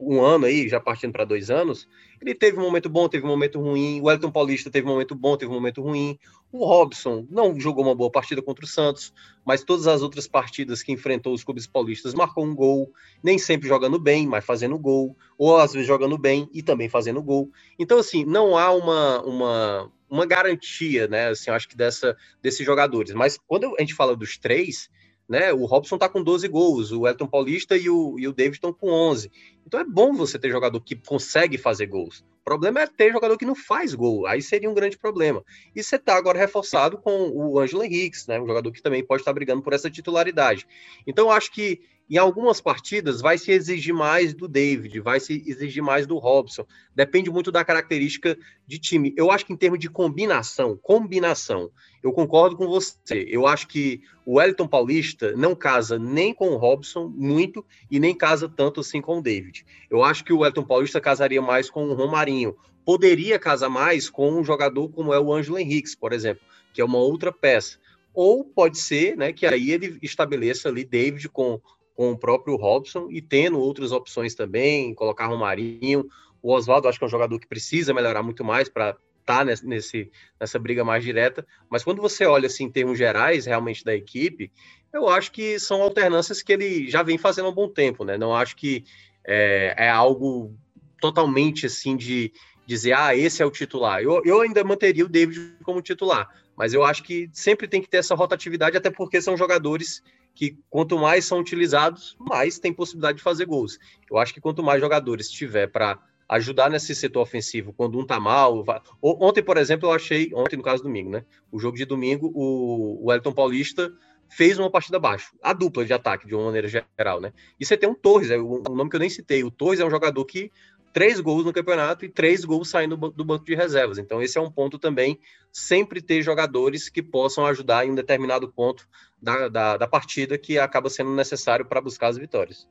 um ano aí, já partindo para dois anos, ele teve um momento bom, teve um momento ruim. O Elton Paulista teve um momento bom, teve um momento ruim. O Robson não jogou uma boa partida contra o Santos, mas todas as outras partidas que enfrentou os clubes paulistas marcou um gol, nem sempre jogando bem, mas fazendo gol, ou às vezes jogando bem e também fazendo gol. Então, assim, não há uma, uma, uma garantia, né, assim, acho que dessa, desses jogadores. Mas quando a gente fala dos três, né? O Robson está com 12 gols, o Elton Paulista e o, e o David estão com 11. Então é bom você ter jogador que consegue fazer gols. O problema é ter jogador que não faz gol, aí seria um grande problema. E você está agora reforçado com o Ângelo Henriques, né? Um jogador que também pode estar brigando por essa titularidade. Então eu acho que em algumas partidas vai se exigir mais do David, vai se exigir mais do Robson. Depende muito da característica de time. Eu acho que em termos de combinação, combinação, eu concordo com você. Eu acho que o Wellington Paulista não casa nem com o Robson muito e nem casa tanto assim com o David. Eu acho que o Wellington Paulista casaria mais com o Romarinho. Poderia casar mais com um jogador como é o Ângelo Henriques, por exemplo, que é uma outra peça ou pode ser, né, que aí ele estabeleça ali David com, com o próprio Robson e tendo outras opções também, colocar Romarinho, o Oswaldo acho que é um jogador que precisa melhorar muito mais para estar tá nesse, nessa briga mais direta, mas quando você olha assim em termos gerais realmente da equipe, eu acho que são alternâncias que ele já vem fazendo há um bom tempo, né? Não acho que é, é algo totalmente assim de dizer, ah, esse é o titular. Eu, eu ainda manteria o David como titular, mas eu acho que sempre tem que ter essa rotatividade, até porque são jogadores que quanto mais são utilizados, mais tem possibilidade de fazer gols. Eu acho que quanto mais jogadores tiver para ajudar nesse setor ofensivo quando um tá mal. Vai... Ontem, por exemplo, eu achei, ontem no caso domingo, né? O jogo de domingo, o, Elton Paulista fez uma partida abaixo, a dupla de ataque, de uma maneira geral, né? E você tem um Torres, é o, nome que eu nem citei. O Torres é um jogador que três gols no campeonato e três gols saindo do banco de reservas. Então, esse é um ponto também, sempre ter jogadores que possam ajudar em um determinado ponto da, da, da partida que acaba sendo necessário para buscar as vitórias.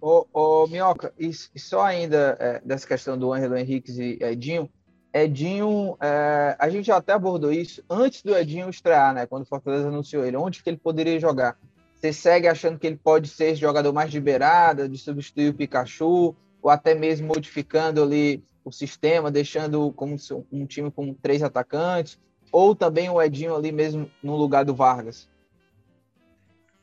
Ô, ô Minhoca, e, só ainda é, dessa questão do Ângelo Henrique e Edinho, Edinho, é, a gente já até abordou isso antes do Edinho estrear, né? Quando o Fortaleza anunciou ele, onde que ele poderia jogar? Você segue achando que ele pode ser jogador mais de beirada, de substituir o Pikachu, ou até mesmo modificando ali o sistema, deixando como um time com três atacantes, ou também o Edinho ali mesmo no lugar do Vargas?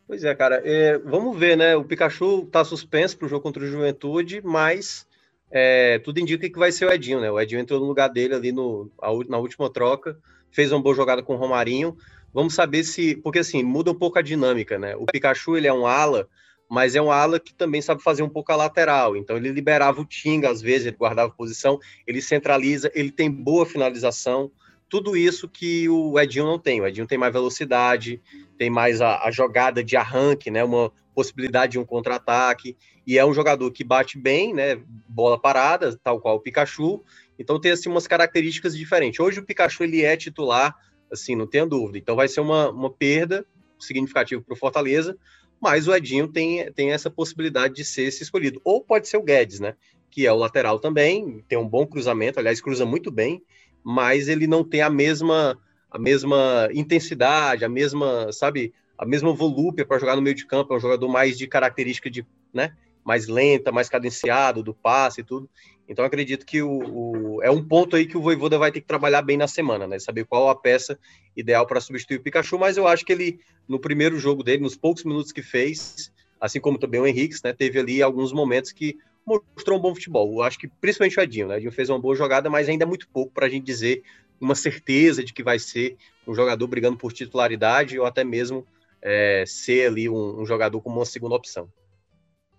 Pois é, cara. É, vamos ver, né? O Pikachu tá suspenso para o jogo contra o Juventude, mas é, tudo indica que vai ser o Edinho, né? O Edinho entrou no lugar dele ali no, na última troca, fez uma boa jogada com o Romarinho. Vamos saber se. Porque assim, muda um pouco a dinâmica, né? O Pikachu ele é um ala, mas é um ala que também sabe fazer um pouco a lateral. Então ele liberava o Tinga, às vezes, ele guardava posição, ele centraliza, ele tem boa finalização tudo isso que o Edinho não tem. O Edinho tem mais velocidade, tem mais a, a jogada de arranque, né? Uma possibilidade de um contra-ataque. E é um jogador que bate bem, né? Bola parada, tal qual o Pikachu. Então tem assim umas características diferentes. Hoje o Pikachu ele é titular, assim, não tenho dúvida. Então vai ser uma, uma perda significativa para o Fortaleza, mas o Edinho tem, tem essa possibilidade de ser esse escolhido. Ou pode ser o Guedes, né? Que é o lateral também, tem um bom cruzamento, aliás, cruza muito bem mas ele não tem a mesma a mesma intensidade, a mesma, sabe, a mesma volúpia para jogar no meio de campo, é um jogador mais de característica de, né, mais lenta, mais cadenciado do passe e tudo. Então acredito que o, o, é um ponto aí que o Voivoda vai ter que trabalhar bem na semana, né? Saber qual a peça ideal para substituir o Pikachu, mas eu acho que ele no primeiro jogo dele, nos poucos minutos que fez, assim como também o Henrique, né, teve ali alguns momentos que mostrou um bom futebol. Eu acho que principalmente o Edinho, né? O Edinho fez uma boa jogada, mas ainda é muito pouco para a gente dizer uma certeza de que vai ser um jogador brigando por titularidade ou até mesmo é, ser ali um, um, jogador como uma segunda opção.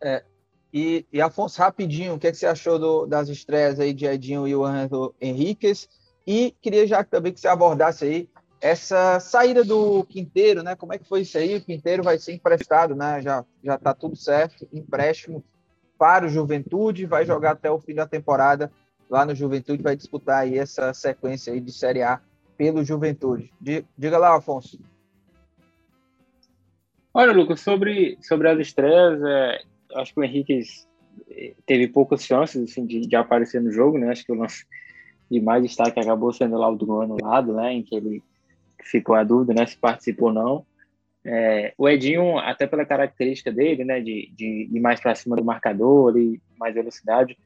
É, e, e, Afonso, rapidinho, o que, é que você achou do, das estreias aí de Edinho e o Henriquez? E queria já também que você abordasse aí essa saída do Quinteiro, né? Como é que foi isso aí? O Quinteiro vai ser emprestado, né? Já já está tudo certo, empréstimo para o Juventude, vai jogar até o fim da temporada lá no Juventude, vai disputar aí essa sequência aí de Série A pelo Juventude. Diga lá, Afonso. Olha, Lucas, sobre, sobre as estreias, é, acho que o Henrique teve poucas chances assim, de, de, aparecer no jogo, né? Acho que o lance de mais destaque acabou sendo lá o do anulado, né? Em que ele ficou a dúvida, né? Se participou ou não. É, o Edinho, até pela característica dele, né, de, de ir mais para cima do marcador, ali, mais velocidade,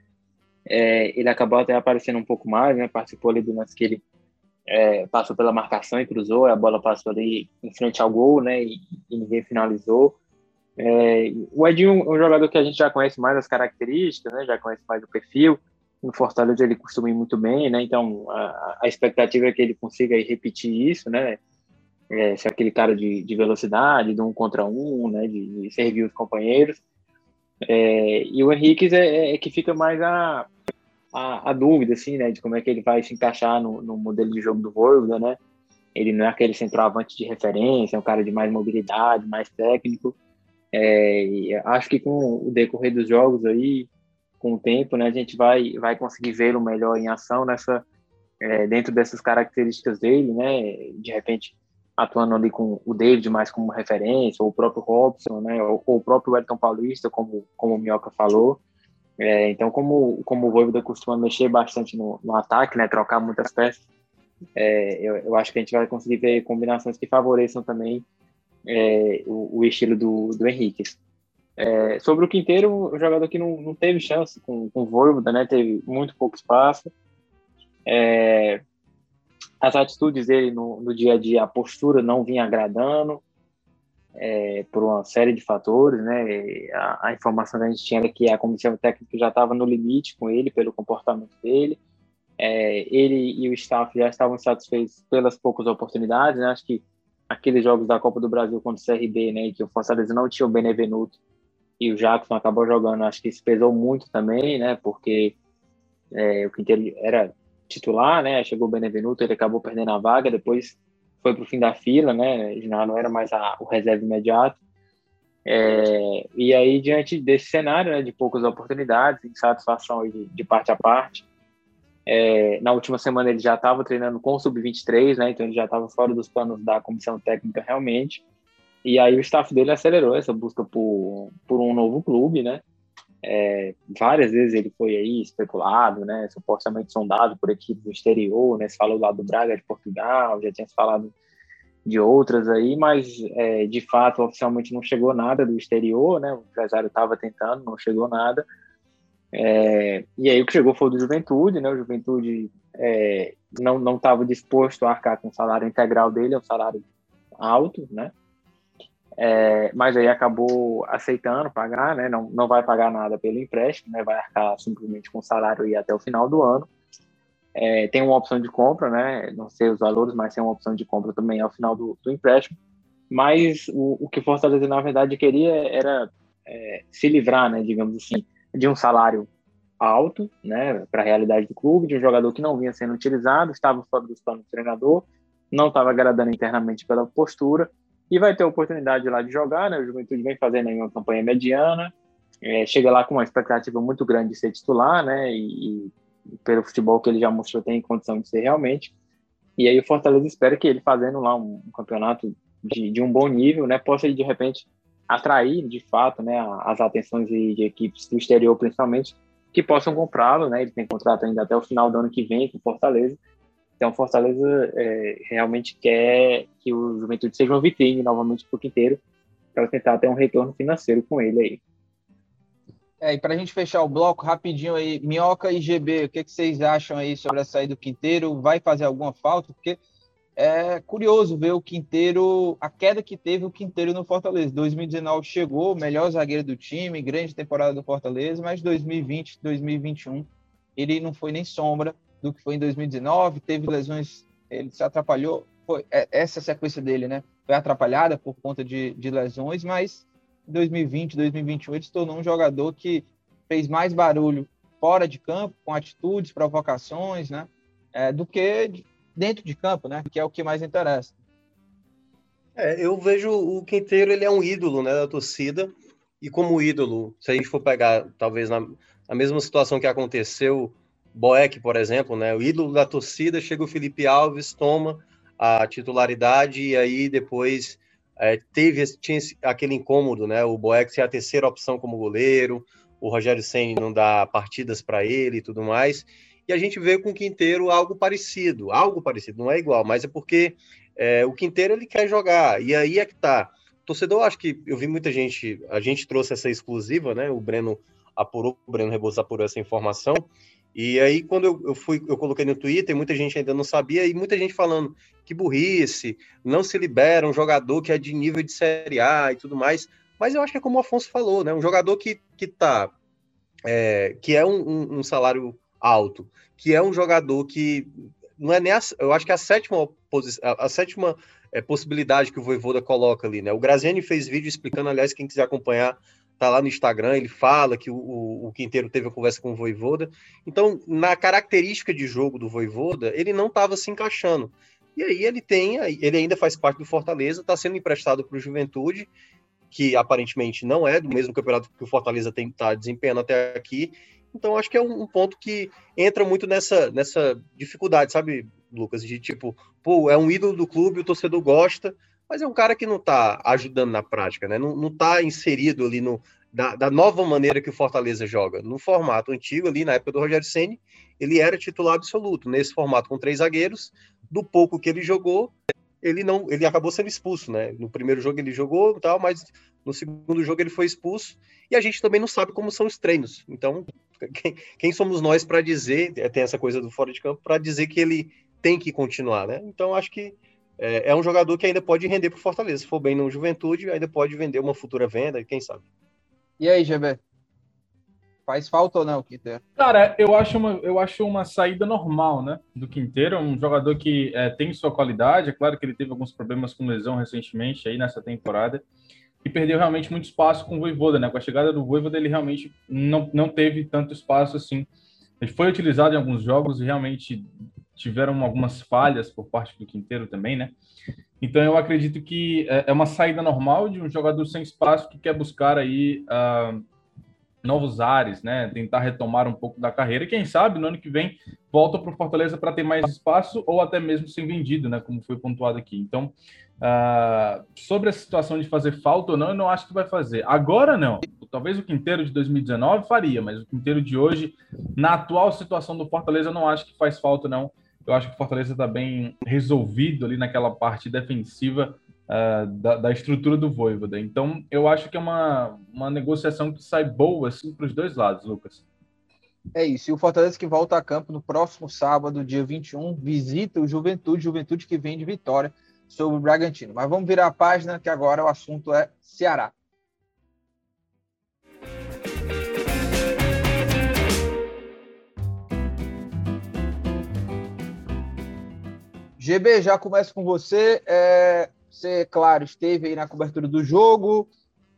é, ele acabou até aparecendo um pouco mais, né, participou ali do lance que ele é, passou pela marcação e cruzou, a bola passou ali em frente ao gol, né, e, e ninguém finalizou. É, o Edinho é um jogador que a gente já conhece mais as características, né, já conhece mais o perfil, no Fortaleza ele costuma ir muito bem, né, então a, a expectativa é que ele consiga repetir isso, né, é, ser aquele cara de, de velocidade, de um contra um, né, de, de servir os companheiros. É, e o Henrique é, é, é, que fica mais a, a, a, dúvida, assim, né, de como é que ele vai se encaixar no, no modelo de jogo do Voivoda, né? Ele não é aquele centroavante de referência, é um cara de mais mobilidade, mais técnico. É, acho que com o decorrer dos jogos aí, com o tempo, né, a gente vai, vai conseguir vê-lo melhor em ação nessa, é, dentro dessas características dele, né? De repente, atuando ali com o David mais como referência, ou o próprio Robson, né, ou, ou o próprio Elton Paulista, como, como o Minhoca falou. É, então, como, como o Voivoda costuma mexer bastante no, no ataque, né, trocar muitas peças, é, eu, eu, acho que a gente vai conseguir ver combinações que favoreçam também é, o, o, estilo do, do Henrique. É, sobre o Quinteiro, o jogador que não, não teve chance com, com o Voivoda, né? Teve muito pouco espaço. É, as atitudes dele no, no, dia a dia, a postura não vinha agradando é, por uma série de fatores, né? A, a, informação que a gente tinha era que a comissão técnica já estava no limite com ele pelo comportamento dele. É, ele e o staff já estavam satisfeitos pelas poucas oportunidades, né? Acho que aqueles jogos da Copa do Brasil contra o CRB, né, que o Fortaleza não tinha o Benevenuto e o Jackson acabou jogando, acho que isso pesou muito também, né? Porque é, o Quinteiro era titular, né? Chegou o Benevenuto, ele acabou perdendo a vaga, depois foi para o fim da fila, né? Já não era mais a, o reserva imediato. É, e aí, diante desse cenário, né, de poucas oportunidades, insatisfação de, de parte a parte, é, na última semana ele já estava treinando com o Sub-23, né, então ele já estava fora dos planos da comissão técnica realmente. E aí o staff dele acelerou essa busca por, por um novo clube, né? É, várias vezes ele foi aí especulado, né? Supostamente sondado por equipes do exterior, né? Se falou lá do Braga de Portugal, já tinha se falado de outras aí, mas é, de fato oficialmente não chegou nada do exterior, né? O empresário estava tentando, não chegou nada. É, e aí o que chegou foi o do Juventude, né? O Juventude é, não estava disposto a arcar com o salário integral dele, é um salário alto, né? É, mas aí acabou aceitando pagar, né? Não, não vai pagar nada pelo empréstimo, né? Vai arcar simplesmente com o salário e até o final do ano. É, tem uma opção de compra, né? Não sei os valores, mas tem uma opção de compra também ao final do, do empréstimo. Mas o, o que Fortaleza, na verdade, queria era é, se livrar, né? Digamos assim, de um salário alto, né? Para a realidade do clube, de um jogador que não vinha sendo utilizado, estava fora dos planos do treinador, não estava agradando internamente pela postura e vai ter a oportunidade lá de jogar, né? O Juventude vem fazendo aí uma campanha mediana, é, chega lá com uma expectativa muito grande de ser titular, né? E, e, pelo futebol que ele já mostrou tem condição de ser realmente. E aí o Fortaleza espera que ele fazendo lá um, um campeonato de, de, um bom nível, né? Possa de repente atrair de fato, né? As atenções de, de equipes do exterior principalmente que possam comprá-lo, né? Ele tem contrato ainda até o final do ano que vem com Fortaleza então, Fortaleza é, realmente quer que o Juventude seja uma vitrine novamente para o Quinteiro, para tentar ter um retorno financeiro com ele aí. É, e para a gente fechar o bloco, rapidinho aí, Minhoca e GB, o que, que vocês acham aí sobre a saída do Quinteiro? Vai fazer alguma falta? Porque é curioso ver o Quinteiro, a queda que teve o Quinteiro no Fortaleza. 2019 chegou, melhor zagueiro do time, grande temporada do Fortaleza, mas 2020, 2021 ele não foi nem sombra do que foi em 2019, teve lesões, ele se atrapalhou, foi é, essa sequência dele, né? Foi atrapalhada por conta de, de lesões, mas em 2020, 2021 ele se tornou um jogador que fez mais barulho fora de campo, com atitudes, provocações, né? É, do que dentro de campo, né? Que é o que mais interessa. É, eu vejo o Quinteiro, ele é um ídolo, né, da torcida. E como ídolo, se a gente for pegar, talvez na, na mesma situação que aconteceu Boeck, por exemplo, né? O ídolo da torcida, chega o Felipe Alves, toma a titularidade e aí depois é, teve tinha aquele incômodo, né? O Boeck ser a terceira opção como goleiro, o Rogério Senna não dá partidas para ele e tudo mais. A gente vê com o Quinteiro algo parecido, algo parecido, não é igual, mas é porque é, o Quinteiro ele quer jogar e aí é que tá. Torcedor, acho que eu vi muita gente, a gente trouxe essa exclusiva, né? O Breno apurou, o Breno Rebouças apurou essa informação e aí, quando eu, eu, fui, eu coloquei no Twitter, muita gente ainda não sabia, e muita gente falando que burrice, não se libera um jogador que é de nível de Série A e tudo mais. Mas eu acho que é como o Afonso falou, né? Um jogador que, que tá. É, que é um, um, um, salário alto, que é um jogador que não é nem a, eu acho que é a sétima a, a sétima é, possibilidade que o Voivoda coloca ali, né? O Graziani fez vídeo explicando, aliás, quem quiser acompanhar, tá lá no Instagram, ele fala que o, o, o Quinteiro teve a conversa com o Voivoda. Então, na característica de jogo do Voivoda, ele não estava se encaixando. E aí ele tem, ele ainda faz parte do Fortaleza, está sendo emprestado para o Juventude, que aparentemente não é do mesmo campeonato que o Fortaleza tem tá desempenhando até aqui. Então acho que é um, ponto que entra muito nessa, nessa dificuldade, sabe, Lucas? De tipo, pô, é um ídolo do clube, o torcedor gosta, mas é um cara que não está ajudando na prática, né? Não, está inserido ali no, da, da, nova maneira que o Fortaleza joga. No formato antigo, ali na época do Rogério Ceni, ele era titular absoluto. Nesse formato com três zagueiros, do pouco que ele jogou, ele não, ele acabou sendo expulso, né? No primeiro jogo ele jogou, tal, mas no segundo jogo ele foi expulso. E a gente também não sabe como são os treinos. Então, quem, quem somos nós para dizer, é, tem essa coisa do fora de campo, para dizer que ele tem que continuar, né? Então, acho que é, é um jogador que ainda pode render para Fortaleza. Se for bem no Juventude, ainda pode vender uma futura venda, quem sabe. E aí, GB? Faz falta ou não, Quinteiro? Cara, eu acho uma, eu acho uma saída normal, né? Do Quinteiro, um jogador que é, tem sua qualidade. É claro que ele teve alguns problemas com lesão recentemente aí nessa temporada e perdeu realmente muito espaço com o Voivoda, né? Com a chegada do Voivoda, ele realmente não, não teve tanto espaço assim. Ele foi utilizado em alguns jogos e realmente tiveram algumas falhas por parte do Quinteiro também, né? Então eu acredito que é, é uma saída normal de um jogador sem espaço que quer buscar aí uh, novos ares, né? Tentar retomar um pouco da carreira. Quem sabe no ano que vem volta para o Fortaleza para ter mais espaço ou até mesmo ser vendido, né? Como foi pontuado aqui. Então, uh, sobre a situação de fazer falta ou não, eu não acho que vai fazer. Agora não. Talvez o Quinteiro de 2019 faria, mas o Quinteiro de hoje, na atual situação do Fortaleza, eu não acho que faz falta, não. Eu acho que o Fortaleza está bem resolvido ali naquela parte defensiva uh, da, da, estrutura do Voivoda. Então, eu acho que é uma, uma negociação que sai boa assim, para os dois lados, Lucas. É isso. E o Fortaleza que volta a campo no próximo sábado, dia 21, visita o Juventude, Juventude que vem de vitória sobre o Bragantino. Mas vamos virar a página, que agora o assunto é Ceará. GB, já começa com você. É, você, claro, esteve aí na cobertura do jogo.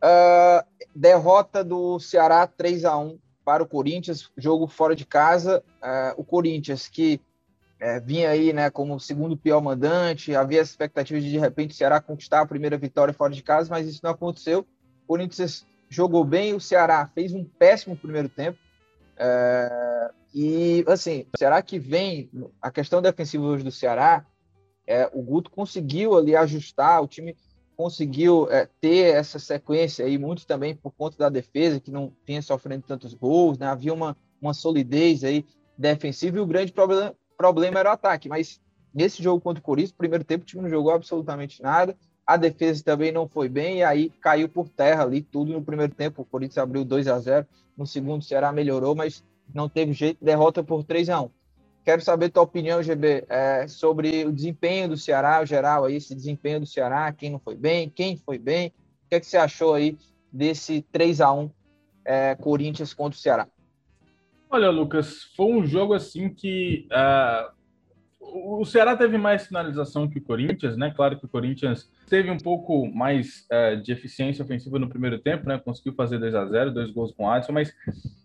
Uh, derrota do Ceará 3 a 1 para o Corinthians, jogo fora de casa. Uh, o Corinthians que é, vinha aí né, como segundo pior mandante, havia essa expectativa de de repente o Ceará conquistar a primeira vitória fora de casa, mas isso não aconteceu. O Corinthians jogou bem, o Ceará fez um péssimo primeiro tempo. É, e assim, será que vem a questão defensiva hoje do Ceará é, o Guto conseguiu ali ajustar, o time conseguiu é, ter essa sequência aí, muito também por conta da defesa, que não vinha sofrendo tantos gols, né? havia uma, uma solidez aí defensiva, e o grande problema, problema era o ataque, mas nesse jogo contra o Corinthians, primeiro tempo o time não jogou absolutamente nada, a defesa também não foi bem, e aí caiu por terra ali tudo no primeiro tempo, o Corinthians abriu 2 a 0 no segundo o Ceará melhorou, mas não teve jeito, derrota por 3 a 1 Quero saber tua opinião, GB, é, sobre o desempenho do Ceará, geral aí, esse desempenho do Ceará, quem não foi bem, quem foi bem. O que, é que você achou aí desse 3 a 1 é, Corinthians contra o Ceará? Olha, Lucas, foi um jogo assim que uh, o Ceará teve mais finalização que o Corinthians, né? Claro que o Corinthians teve um pouco mais uh, de eficiência ofensiva no primeiro tempo, né? Conseguiu fazer 2 a 0 dois gols com o Adson, mas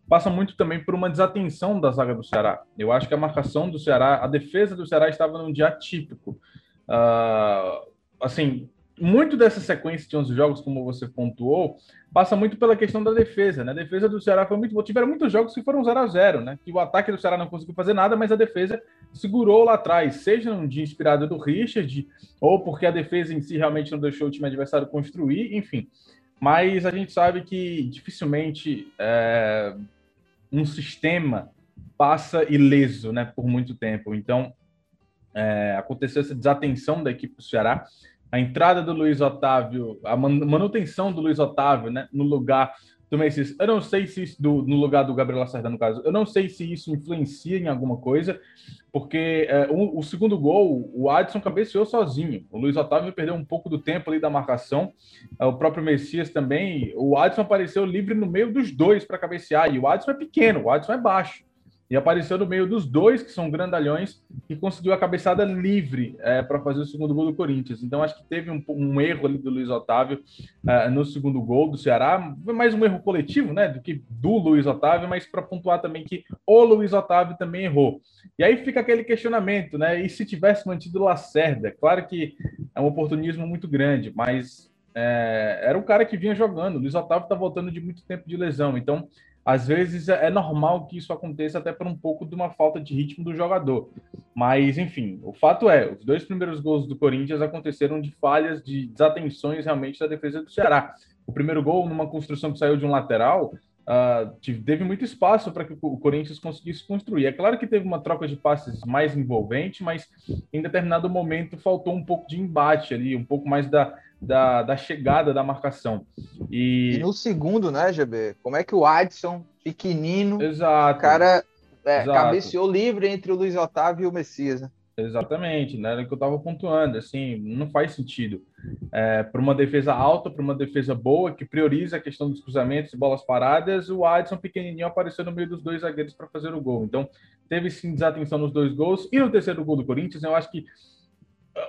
passa muito também por uma desatenção da zaga do Ceará. Eu acho que a marcação do Ceará, a defesa do Ceará estava num dia atípico. Uh, assim, muito dessa sequência de 11 jogos, como você pontuou, passa muito pela questão da defesa, né? A defesa do Ceará foi muito boa. Tiveram muitos jogos que foram 0 a 0 né? Que o ataque do Ceará não conseguiu fazer nada, mas a defesa segurou lá atrás, seja um dia inspirado do Richard, ou porque a defesa em si realmente não deixou o time adversário construir, enfim. Mas a gente sabe que dificilmente é, um sistema passa ileso né, por muito tempo. Então, é, aconteceu essa desatenção da equipe do Ceará. A entrada do Luiz Otávio, a manutenção do Luiz Otávio né, no lugar do Messias. Eu não sei se isso, do, no lugar do Gabriel Lacerda, no caso, eu não sei se isso influencia em alguma coisa, porque é, o, o, segundo gol, o Adson cabeceou sozinho. O Luiz Otávio perdeu um pouco do tempo ali da marcação. É, o próprio Messias também. O Adson apareceu livre no meio dos dois para cabecear. E o Adson é pequeno, o Adson é baixo e apareceu no meio dos dois, que são grandalhões, e conseguiu a cabeçada livre é, para fazer o segundo gol do Corinthians. Então, acho que teve um, um erro ali do Luiz Otávio é, no segundo gol do Ceará. Foi mais um erro coletivo, né, do que do Luiz Otávio, mas para pontuar também que o Luiz Otávio também errou. E aí fica aquele questionamento, né? E se tivesse mantido o Lacerda? Claro que é um oportunismo muito grande, mas é, era um cara que vinha jogando. O Luiz Otávio está voltando de muito tempo de lesão, então às vezes é, é normal que isso aconteça até por um pouco de uma falta de ritmo do jogador. Mas, enfim, o fato é, os dois primeiros gols do Corinthians aconteceram de falhas, de desatenções realmente da defesa do Ceará. o primeiro gol numa construção que saiu de um lateral, uh, teve muito espaço para que o Corinthians conseguisse construir. É claro que teve uma troca de passes mais envolvente, mas em determinado momento faltou um pouco de embate ali, um pouco mais da, da, da chegada da marcação. E... e... no segundo, né, GB? Como é que o Adson, pequenino, Exato. o cara é, cabeceou livre entre o Luiz Otávio e o Messias, né? Exatamente, né? Era o que eu estava pontuando. Assim, não faz sentido. É, para uma defesa alta, para uma defesa boa, que prioriza a questão dos cruzamentos e bolas paradas, o Adson pequenininho apareceu no meio dos dois zagueiros para fazer o gol. Então, teve sim desatenção nos dois gols. E no terceiro gol do Corinthians, eu acho que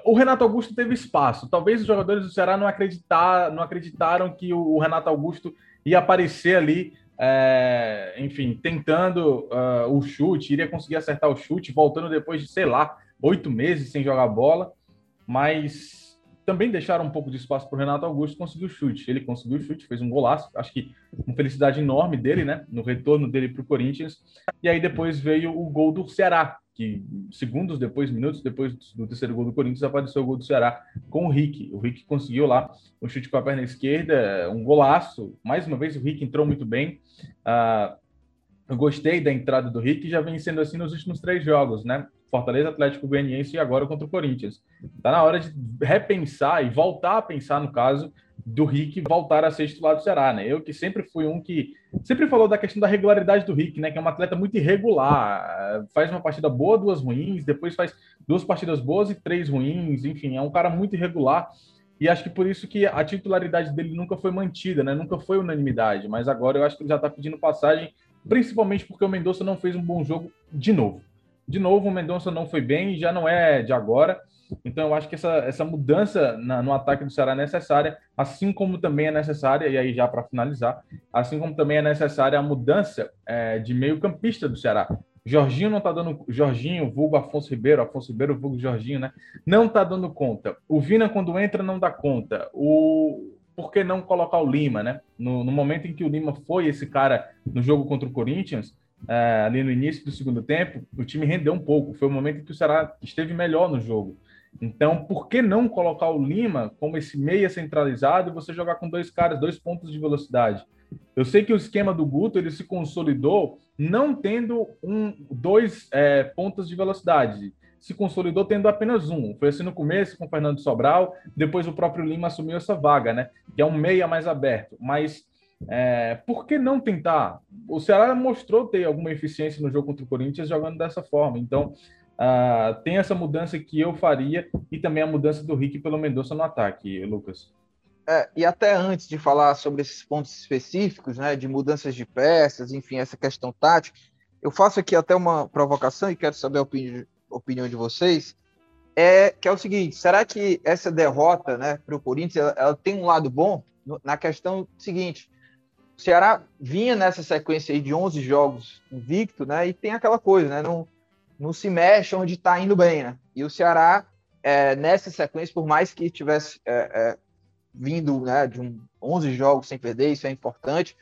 o Renato Augusto teve espaço. Talvez os jogadores do Ceará não, acreditar, não acreditaram que o Renato Augusto ia aparecer ali é, enfim, tentando uh, o chute, iria conseguir acertar o chute, voltando depois de, sei lá, oito meses sem jogar bola, mas também deixaram um pouco de espaço para o Renato Augusto conseguir o chute. Ele conseguiu o chute, fez um golaço, acho que uma felicidade enorme dele, né? No retorno dele para o Corinthians. E aí depois veio o gol do Ceará, que segundos depois, minutos depois do terceiro gol do Corinthians, apareceu o gol do Ceará com o Rick. O Rick conseguiu lá um chute com a perna esquerda, um golaço. Mais uma vez, o Rick entrou muito bem. Uh, eu gostei da entrada do Rick, já vem sendo assim nos últimos três jogos, né? Fortaleza, Atlético Goianiense e agora contra o Corinthians. Está na hora de repensar e voltar a pensar, no caso, do Rick voltar a ser titular do Ceará, né? Eu que sempre fui um que sempre falou da questão da regularidade do Rick, né? Que é um atleta muito irregular, faz uma partida boa, duas ruins, depois faz duas partidas boas e três ruins, enfim, é um cara muito irregular. E acho que por isso que a titularidade dele nunca foi mantida, né? Nunca foi unanimidade, mas agora eu acho que ele já está pedindo passagem, principalmente porque o Mendonça não fez um bom jogo de novo. De novo, o Mendonça não foi bem, já não é de agora. Então, eu acho que essa, essa mudança na, no ataque do Ceará é necessária, assim como também é necessária, e aí já para finalizar, assim como também é necessária a mudança é, de meio-campista do Ceará. Jorginho não está dando. Jorginho, vulgo Afonso Ribeiro, Afonso Ribeiro, vulgo Jorginho, né? Não está dando conta. O Vina, quando entra, não dá conta. O. Por que não colocar o Lima, né? No, no momento em que o Lima foi esse cara no jogo contra o Corinthians, é, ali no início do segundo tempo, o time rendeu um pouco. Foi o momento em que o Ceará esteve melhor no jogo. Então, por que não colocar o Lima como esse meia centralizado e você jogar com dois caras, dois pontos de velocidade? Eu sei que o esquema do Guto ele se consolidou não tendo um, dois é, pontos de velocidade, se consolidou tendo apenas um. Foi assim no começo com o Fernando Sobral, depois o próprio Lima assumiu essa vaga, né? Que é um meia mais aberto. Mas é, por que não tentar? O Ceará mostrou ter alguma eficiência no jogo contra o Corinthians jogando dessa forma. Então, uh, tem essa mudança que eu faria e também a mudança do Rick pelo Mendonça no ataque, Lucas. É, e até antes de falar sobre esses pontos específicos, né, de mudanças de peças, enfim, essa questão tática, eu faço aqui até uma provocação e quero saber a opinião, opinião de vocês. É que é o seguinte: será que essa derrota, né, para o Corinthians, ela, ela, tem um lado bom na questão seguinte? O Ceará vinha nessa sequência aí de 11 jogos invicto, né? E tem aquela coisa, né? Não, não se mexe onde está indo bem, né? E o Ceará, é, nessa sequência, por mais que tivesse é, é, vindo né, de um 11 jogos sem perder, isso é importante,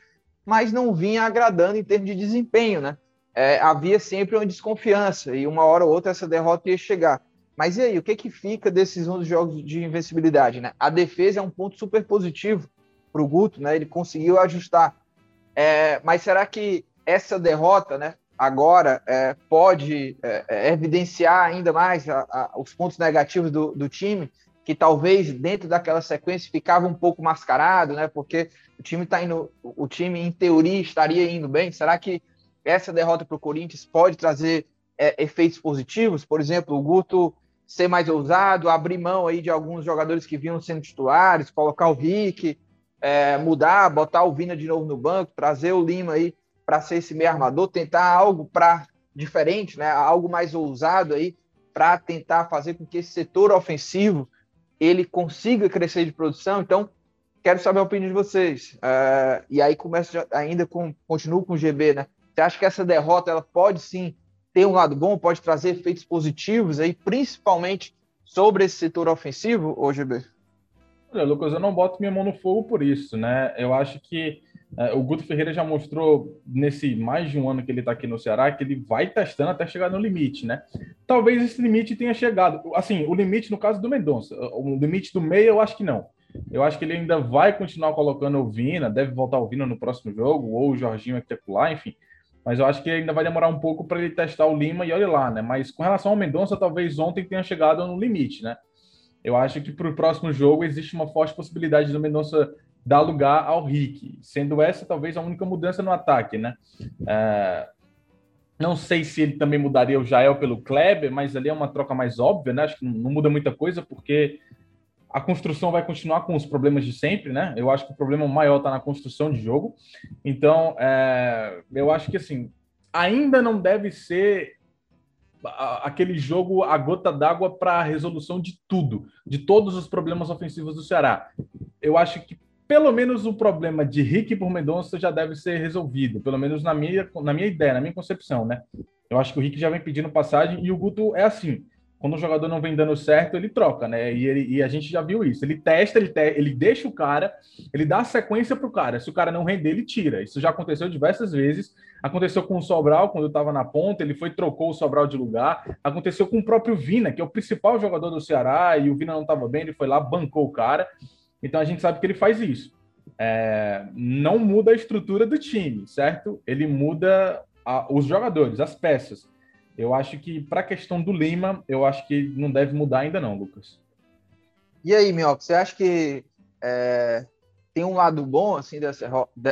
mas não vinha agradando em termos de desempenho, né? É, havia sempre uma desconfiança e uma hora ou outra essa derrota ia chegar. Mas e aí, o que que fica desses 11 jogos de invencibilidade, né? A defesa é um ponto super positivo para o Guto, né? Ele conseguiu ajustar. É, mas será que essa derrota, né? Agora é, pode é, é, evidenciar ainda mais a, a, os pontos negativos do, do, time, que talvez dentro daquela sequência ficava um pouco mascarado, né? Porque o time está indo, o time em teoria estaria indo bem. Será que essa derrota para o Corinthians pode trazer é, efeitos positivos? Por exemplo, o Guto ser mais ousado, abrir mão aí de alguns jogadores que vinham sendo titulares, colocar o Rick, é, mudar, botar o Vina de novo no banco, trazer o Lima aí para ser esse meio armador, tentar algo para diferente, né? Algo mais ousado aí para tentar fazer com que esse setor ofensivo ele consiga crescer de produção. Então, quero saber a opinião de vocês. Uh, e aí começo ainda com continuo com o GB, né? Você acha que essa derrota ela pode sim ter um lado bom, pode trazer efeitos positivos aí, principalmente sobre esse setor ofensivo, ou GB? Olha, Lucas, eu não boto minha mão no fogo por isso, né? Eu acho que é, o Guto Ferreira já mostrou nesse mais de um ano que ele está aqui no Ceará que ele vai testando até chegar no limite, né? Talvez esse limite tenha chegado. Assim, o limite no caso do Mendonça, o limite do meio eu acho que não. Eu acho que ele ainda vai continuar colocando o Vina, deve voltar o Vina no próximo jogo, ou o Jorginho aqui lá, enfim. Mas eu acho que ainda vai demorar um pouco para ele testar o Lima e olha lá, né? Mas com relação ao Mendonça, talvez ontem tenha chegado no limite, né? Eu acho que para o próximo jogo existe uma forte possibilidade do Mendonça dar lugar ao Rick, sendo essa talvez a única mudança no ataque, né? É... Não sei se ele também mudaria o Jael pelo Kleber, mas ali é uma troca mais óbvia, né? Acho que não muda muita coisa, porque a construção vai continuar com os problemas de sempre, né? Eu acho que o problema maior está na construção de jogo. Então, é... eu acho que assim, ainda não deve ser aquele jogo a gota d'água para a resolução de tudo, de todos os problemas ofensivos do Ceará. Eu acho que pelo menos o problema de Rick por Mendonça já deve ser resolvido, pelo menos na minha, na minha ideia, na minha concepção, né? Eu acho que o Rick já vem pedindo passagem e o Guto é assim. Quando o jogador não vem dando certo, ele troca, né? E, ele, e a gente já viu isso. Ele testa, ele, te, ele deixa o cara, ele dá a sequência para o cara. Se o cara não render, ele tira. Isso já aconteceu diversas vezes. Aconteceu com o Sobral, quando eu estava na ponta, ele foi trocou o Sobral de lugar. Aconteceu com o próprio Vina, que é o principal jogador do Ceará, e o Vina não estava bem, ele foi lá, bancou o cara. Então a gente sabe que ele faz isso. É, não muda a estrutura do time, certo? Ele muda a, os jogadores, as peças. Eu acho que para a questão do Lima, eu acho que não deve mudar ainda não, Lucas. E aí, Mioca, você acha que é, tem um lado bom assim dessa,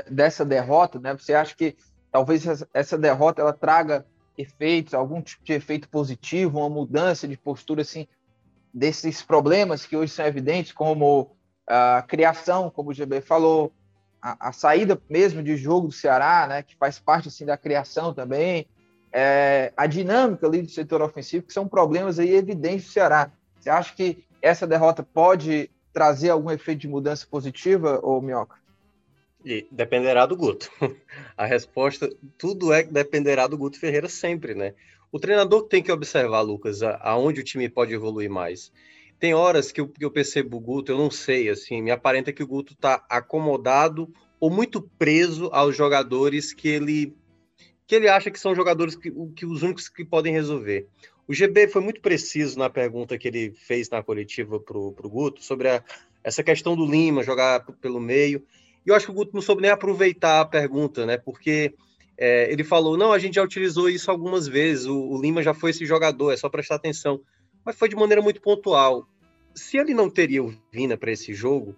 dessa derrota, né? Você acha que talvez essa derrota ela traga efeitos, algum tipo de efeito positivo, uma mudança de postura assim desses problemas que hoje são evidentes, como a criação, como o GB falou, a, a, saída mesmo de jogo do Ceará, né, que faz parte assim da criação também, é, a dinâmica ali do setor ofensivo, que são problemas aí evidentes do Ceará. Você acha que essa derrota pode trazer algum efeito de mudança positiva, ou Minhoca? E dependerá do Guto. [laughs] A resposta, tudo é dependerá do Guto Ferreira sempre, né? O treinador tem que observar, Lucas, aonde o time pode evoluir mais. Tem horas que eu, que eu percebo o Guto, eu não sei, assim, me aparenta que o Guto está acomodado ou muito preso aos jogadores que ele que ele acha que são jogadores que, que os únicos que podem resolver. O GB foi muito preciso na pergunta que ele fez na coletiva para o Guto sobre a, essa questão do Lima jogar pelo meio. E eu acho que o Guto não soube nem aproveitar a pergunta, né? Porque é, ele falou: não, a gente já utilizou isso algumas vezes, o, o Lima já foi esse jogador, é só prestar atenção mas foi de maneira muito pontual. Se ele não teria o Vina para esse jogo,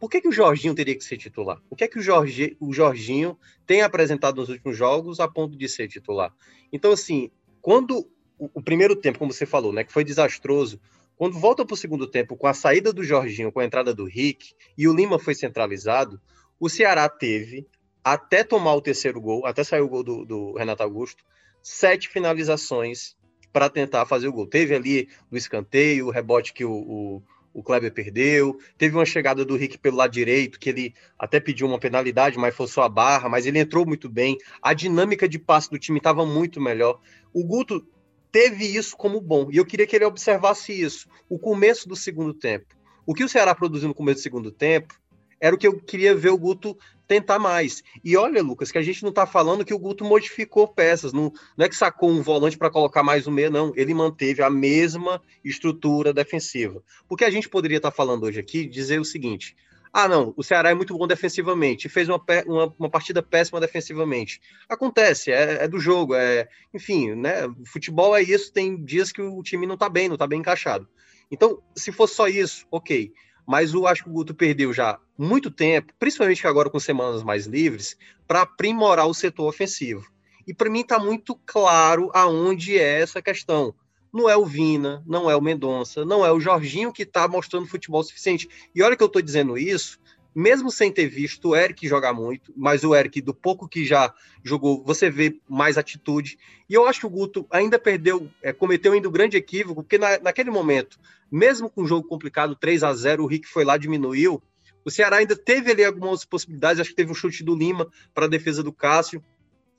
por que, que o Jorginho teria que ser titular? O que é que o, Jorge, o Jorginho tem apresentado nos últimos jogos a ponto de ser titular? Então, assim, quando o, o primeiro tempo, como você falou, né, que foi desastroso, quando volta para o segundo tempo, com a saída do Jorginho, com a entrada do Rick, e o Lima foi centralizado, o Ceará teve, até tomar o terceiro gol, até sair o gol do, do Renato Augusto, sete finalizações para tentar fazer o gol. Teve ali o escanteio, o rebote que o, o, o, Kleber perdeu, teve uma chegada do Rick pelo lado direito, que ele até pediu uma penalidade, mas forçou a barra, mas ele entrou muito bem. A dinâmica de passe do time estava muito melhor. O Guto teve isso como bom, e eu queria que ele observasse isso. O começo do segundo tempo. O que o Ceará produziu no começo do segundo tempo era o que eu queria ver o Guto tentar mais. E olha, Lucas, que a gente não está falando que o Guto modificou peças, não, não é que sacou um volante para colocar mais um meia, não. Ele manteve a mesma estrutura defensiva. Porque a gente poderia estar tá falando hoje aqui, dizer o seguinte: ah, não, o Ceará é muito bom defensivamente, fez uma, uma, uma partida péssima defensivamente. Acontece, é, é, do jogo, é, enfim, né? Futebol é isso, tem dias que o time não está bem, não está bem encaixado. Então, se fosse só isso, ok mas eu acho que o Guto perdeu já muito tempo, principalmente agora com semanas mais livres, para aprimorar o setor ofensivo. E para mim está muito claro aonde é essa questão. Não é o Vina, não é o Mendonça, não é o Jorginho que está mostrando futebol suficiente. E olha que eu estou dizendo isso, mesmo sem ter visto o Eric jogar muito, mas o Eric, do pouco que já jogou, você vê mais atitude. E eu acho que o Guto ainda perdeu, é, cometeu ainda um grande equívoco, porque na, naquele momento mesmo com um jogo complicado, 3 a 0 o Rick foi lá, diminuiu. O Ceará ainda teve ali algumas possibilidades, acho que teve um chute do Lima para a defesa do Cássio.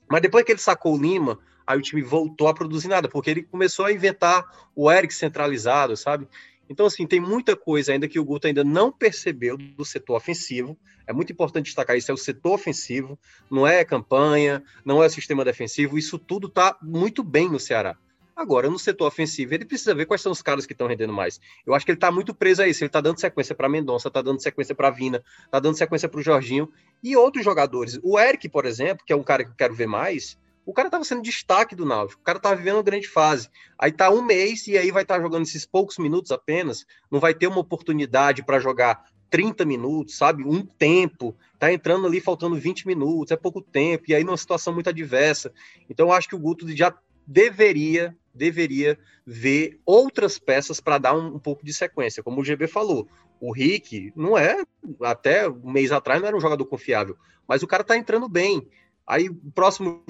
Mas depois que ele sacou o Lima, aí o time voltou a produzir nada, porque ele começou a inventar o Eric centralizado, sabe? Então, assim, tem muita coisa ainda que o Guto ainda não percebeu do setor ofensivo. É muito importante destacar isso: é o setor ofensivo, não é campanha, não é o sistema defensivo. Isso tudo está muito bem no Ceará. Agora, no setor ofensivo, ele precisa ver quais são os caras que estão rendendo mais. Eu acho que ele está muito preso a isso. Ele está dando sequência para Mendonça, está dando sequência para Vina, está dando sequência para o Jorginho e outros jogadores. O Eric, por exemplo, que é um cara que eu quero ver mais, o cara estava sendo destaque do Náutico, o cara estava vivendo uma grande fase. Aí tá um mês e aí vai estar tá jogando esses poucos minutos apenas, não vai ter uma oportunidade para jogar 30 minutos, sabe? Um tempo, tá entrando ali faltando 20 minutos, é pouco tempo, e aí numa situação muito adversa. Então eu acho que o Guto já deveria deveria ver outras peças para dar um, um, pouco de sequência. Como o GB falou, o Rick não é, até um mês atrás, não era um jogador confiável, mas o cara tá entrando bem. Aí o próximo.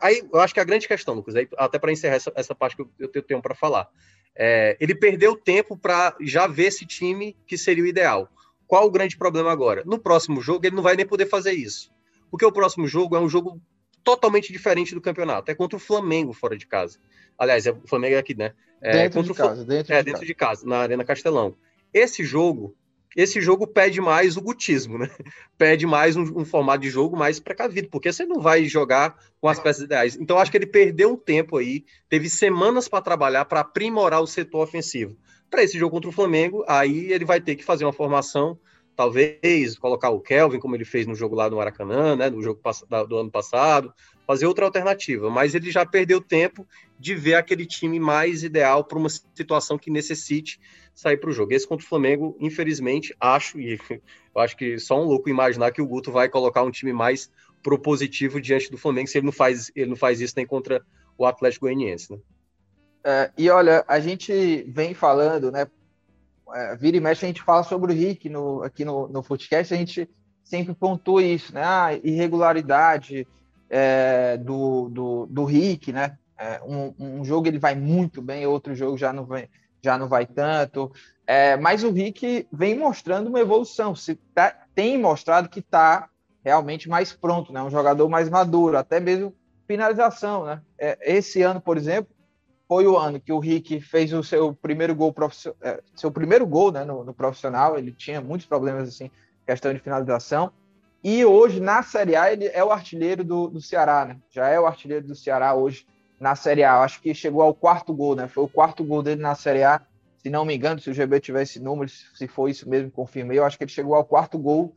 Aí eu acho que a grande questão, Lucas, aí, até para encerrar essa, essa parte que eu, eu tenho para falar. É, ele perdeu tempo para já ver esse time que seria o ideal. Qual o grande problema agora? No próximo jogo, ele não vai nem poder fazer isso. Porque o próximo jogo é um jogo totalmente diferente do campeonato. É contra o Flamengo fora de casa. Aliás, é, o Flamengo é aqui, né? É, dentro de casa, dentro, é, de, dentro casa. de casa, na Arena Castelão. Esse jogo, esse jogo pede mais o gutismo, né? [laughs] Pede mais um, um formato de jogo mais precavido, porque você não vai jogar com as peças ideais. Então, acho que ele perdeu um tempo aí, teve semanas para trabalhar para aprimorar o setor ofensivo. Para esse jogo contra o Flamengo, aí ele vai ter que fazer uma formação talvez colocar o Kelvin, como ele fez no jogo lá no Maracanã, né, no jogo do ano passado, fazer outra alternativa, mas ele já perdeu tempo de ver aquele time mais ideal para uma situação que necessite sair para o jogo. Esse contra o Flamengo, infelizmente, acho, e [laughs] eu acho que só um louco imaginar que o Guto vai colocar um time mais propositivo diante do Flamengo, se ele não faz, ele não faz isso nem contra o Atlético Goianiense, né? É, e olha, a gente vem falando, né, é, vira e mexe a gente fala sobre o Rick no, aqui no, no Footcast, a gente sempre pontua isso, né? Ah, irregularidade é, do, do, do Rick, né? É, um, um, jogo ele vai muito bem, outro jogo já não, vem, já não vai tanto. É, mas o Rick vem mostrando uma evolução, se tá, tem mostrado que está realmente mais pronto, né? Um jogador mais maduro, até mesmo finalização, né? É, esse ano, por exemplo, foi o ano que o Rick fez o seu primeiro gol é, seu primeiro gol né, no, no, profissional. Ele tinha muitos problemas assim, questão de finalização. E hoje na Série A ele é o artilheiro do, do Ceará, né? Já é o artilheiro do Ceará hoje na Série A. Acho que chegou ao quarto gol, né? Foi o quarto gol dele na Série A. Se não me engano, se o GB tivesse números, se for isso mesmo, confirmei. Eu acho que ele chegou ao quarto gol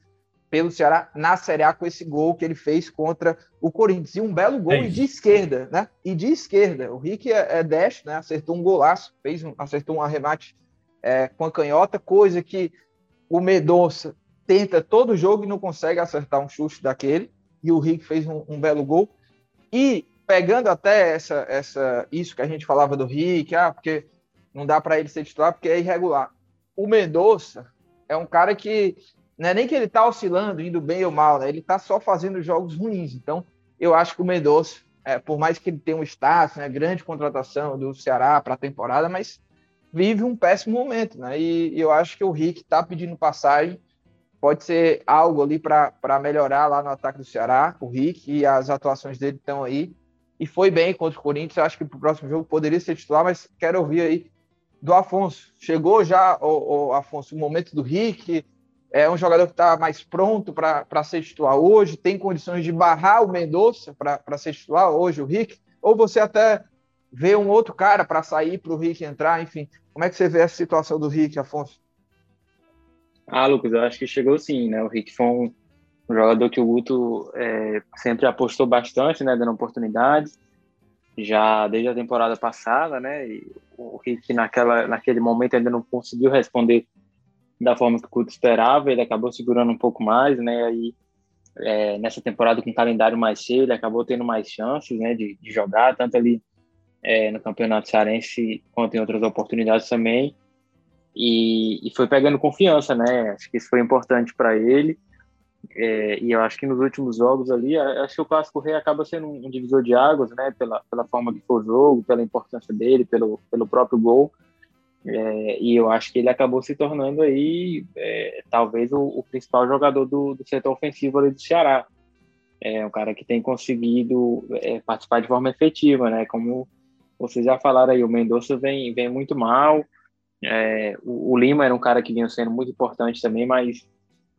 pelo Ceará na Série A com esse gol que ele fez contra o Corinthians. E um belo gol é de esquerda, né? E de esquerda. O Rick é, é dash, né? Acertou um golaço, fez um, acertou um arremate é, com a canhota, coisa que o Medonça tenta todo jogo e não consegue acertar um chute daquele. E o Rick fez um, um belo gol. E pegando até essa, essa, isso que a gente falava do Rick, ah, porque não dá para ele ser titular porque é irregular. O Mendonça é um cara que não é nem que ele está oscilando, indo bem ou mal, né? Ele está só fazendo jogos ruins. Então, eu acho que o Mendonça, é, por mais que ele tenha um status, né, grande contratação do Ceará para a temporada, mas vive um péssimo momento, né? E, e eu acho que o Rick está pedindo passagem. Pode ser algo ali para melhorar lá no ataque do Ceará. O Rick e as atuações dele estão aí. E foi bem contra o Corinthians. Acho que para o próximo jogo poderia ser titular, mas quero ouvir aí do Afonso. Chegou já, o Afonso, o momento do Rick é um jogador que está mais pronto para ser titular hoje, tem condições de barrar o Mendonça para ser titular hoje, o Rick, ou você até vê um outro cara para sair para o Rick entrar, enfim. Como é que você vê essa situação do Rick, Afonso? Ah, Lucas, eu acho que chegou sim, né? O Rick foi um, jogador que o Guto é, sempre apostou bastante, né? Dando oportunidades, já desde a temporada passada, né? E o Rick naquela, naquele momento ainda não conseguiu responder da forma que o Couto esperava, ele acabou segurando um pouco mais, né? Aí é, nessa temporada com calendário mais cheio, ele acabou tendo mais chances, né, de, de jogar tanto ali é, no Campeonato Cearense quanto em outras oportunidades também. E, e foi pegando confiança, né? Acho que isso foi importante para ele. É, e eu acho que nos últimos jogos ali, acho que o Clássico Rei acaba sendo um divisor de águas, né? Pela, pela forma que foi o jogo, pela importância dele, pelo, pelo próprio gol. É, e eu acho que ele acabou se tornando aí é, talvez o, o, principal jogador do, do, setor ofensivo ali do Ceará. É um cara que tem conseguido é, participar de forma efetiva, né? Como vocês já falaram aí, o Mendonça vem, vem muito mal. É, o, o, Lima era um cara que vinha sendo muito importante também, mas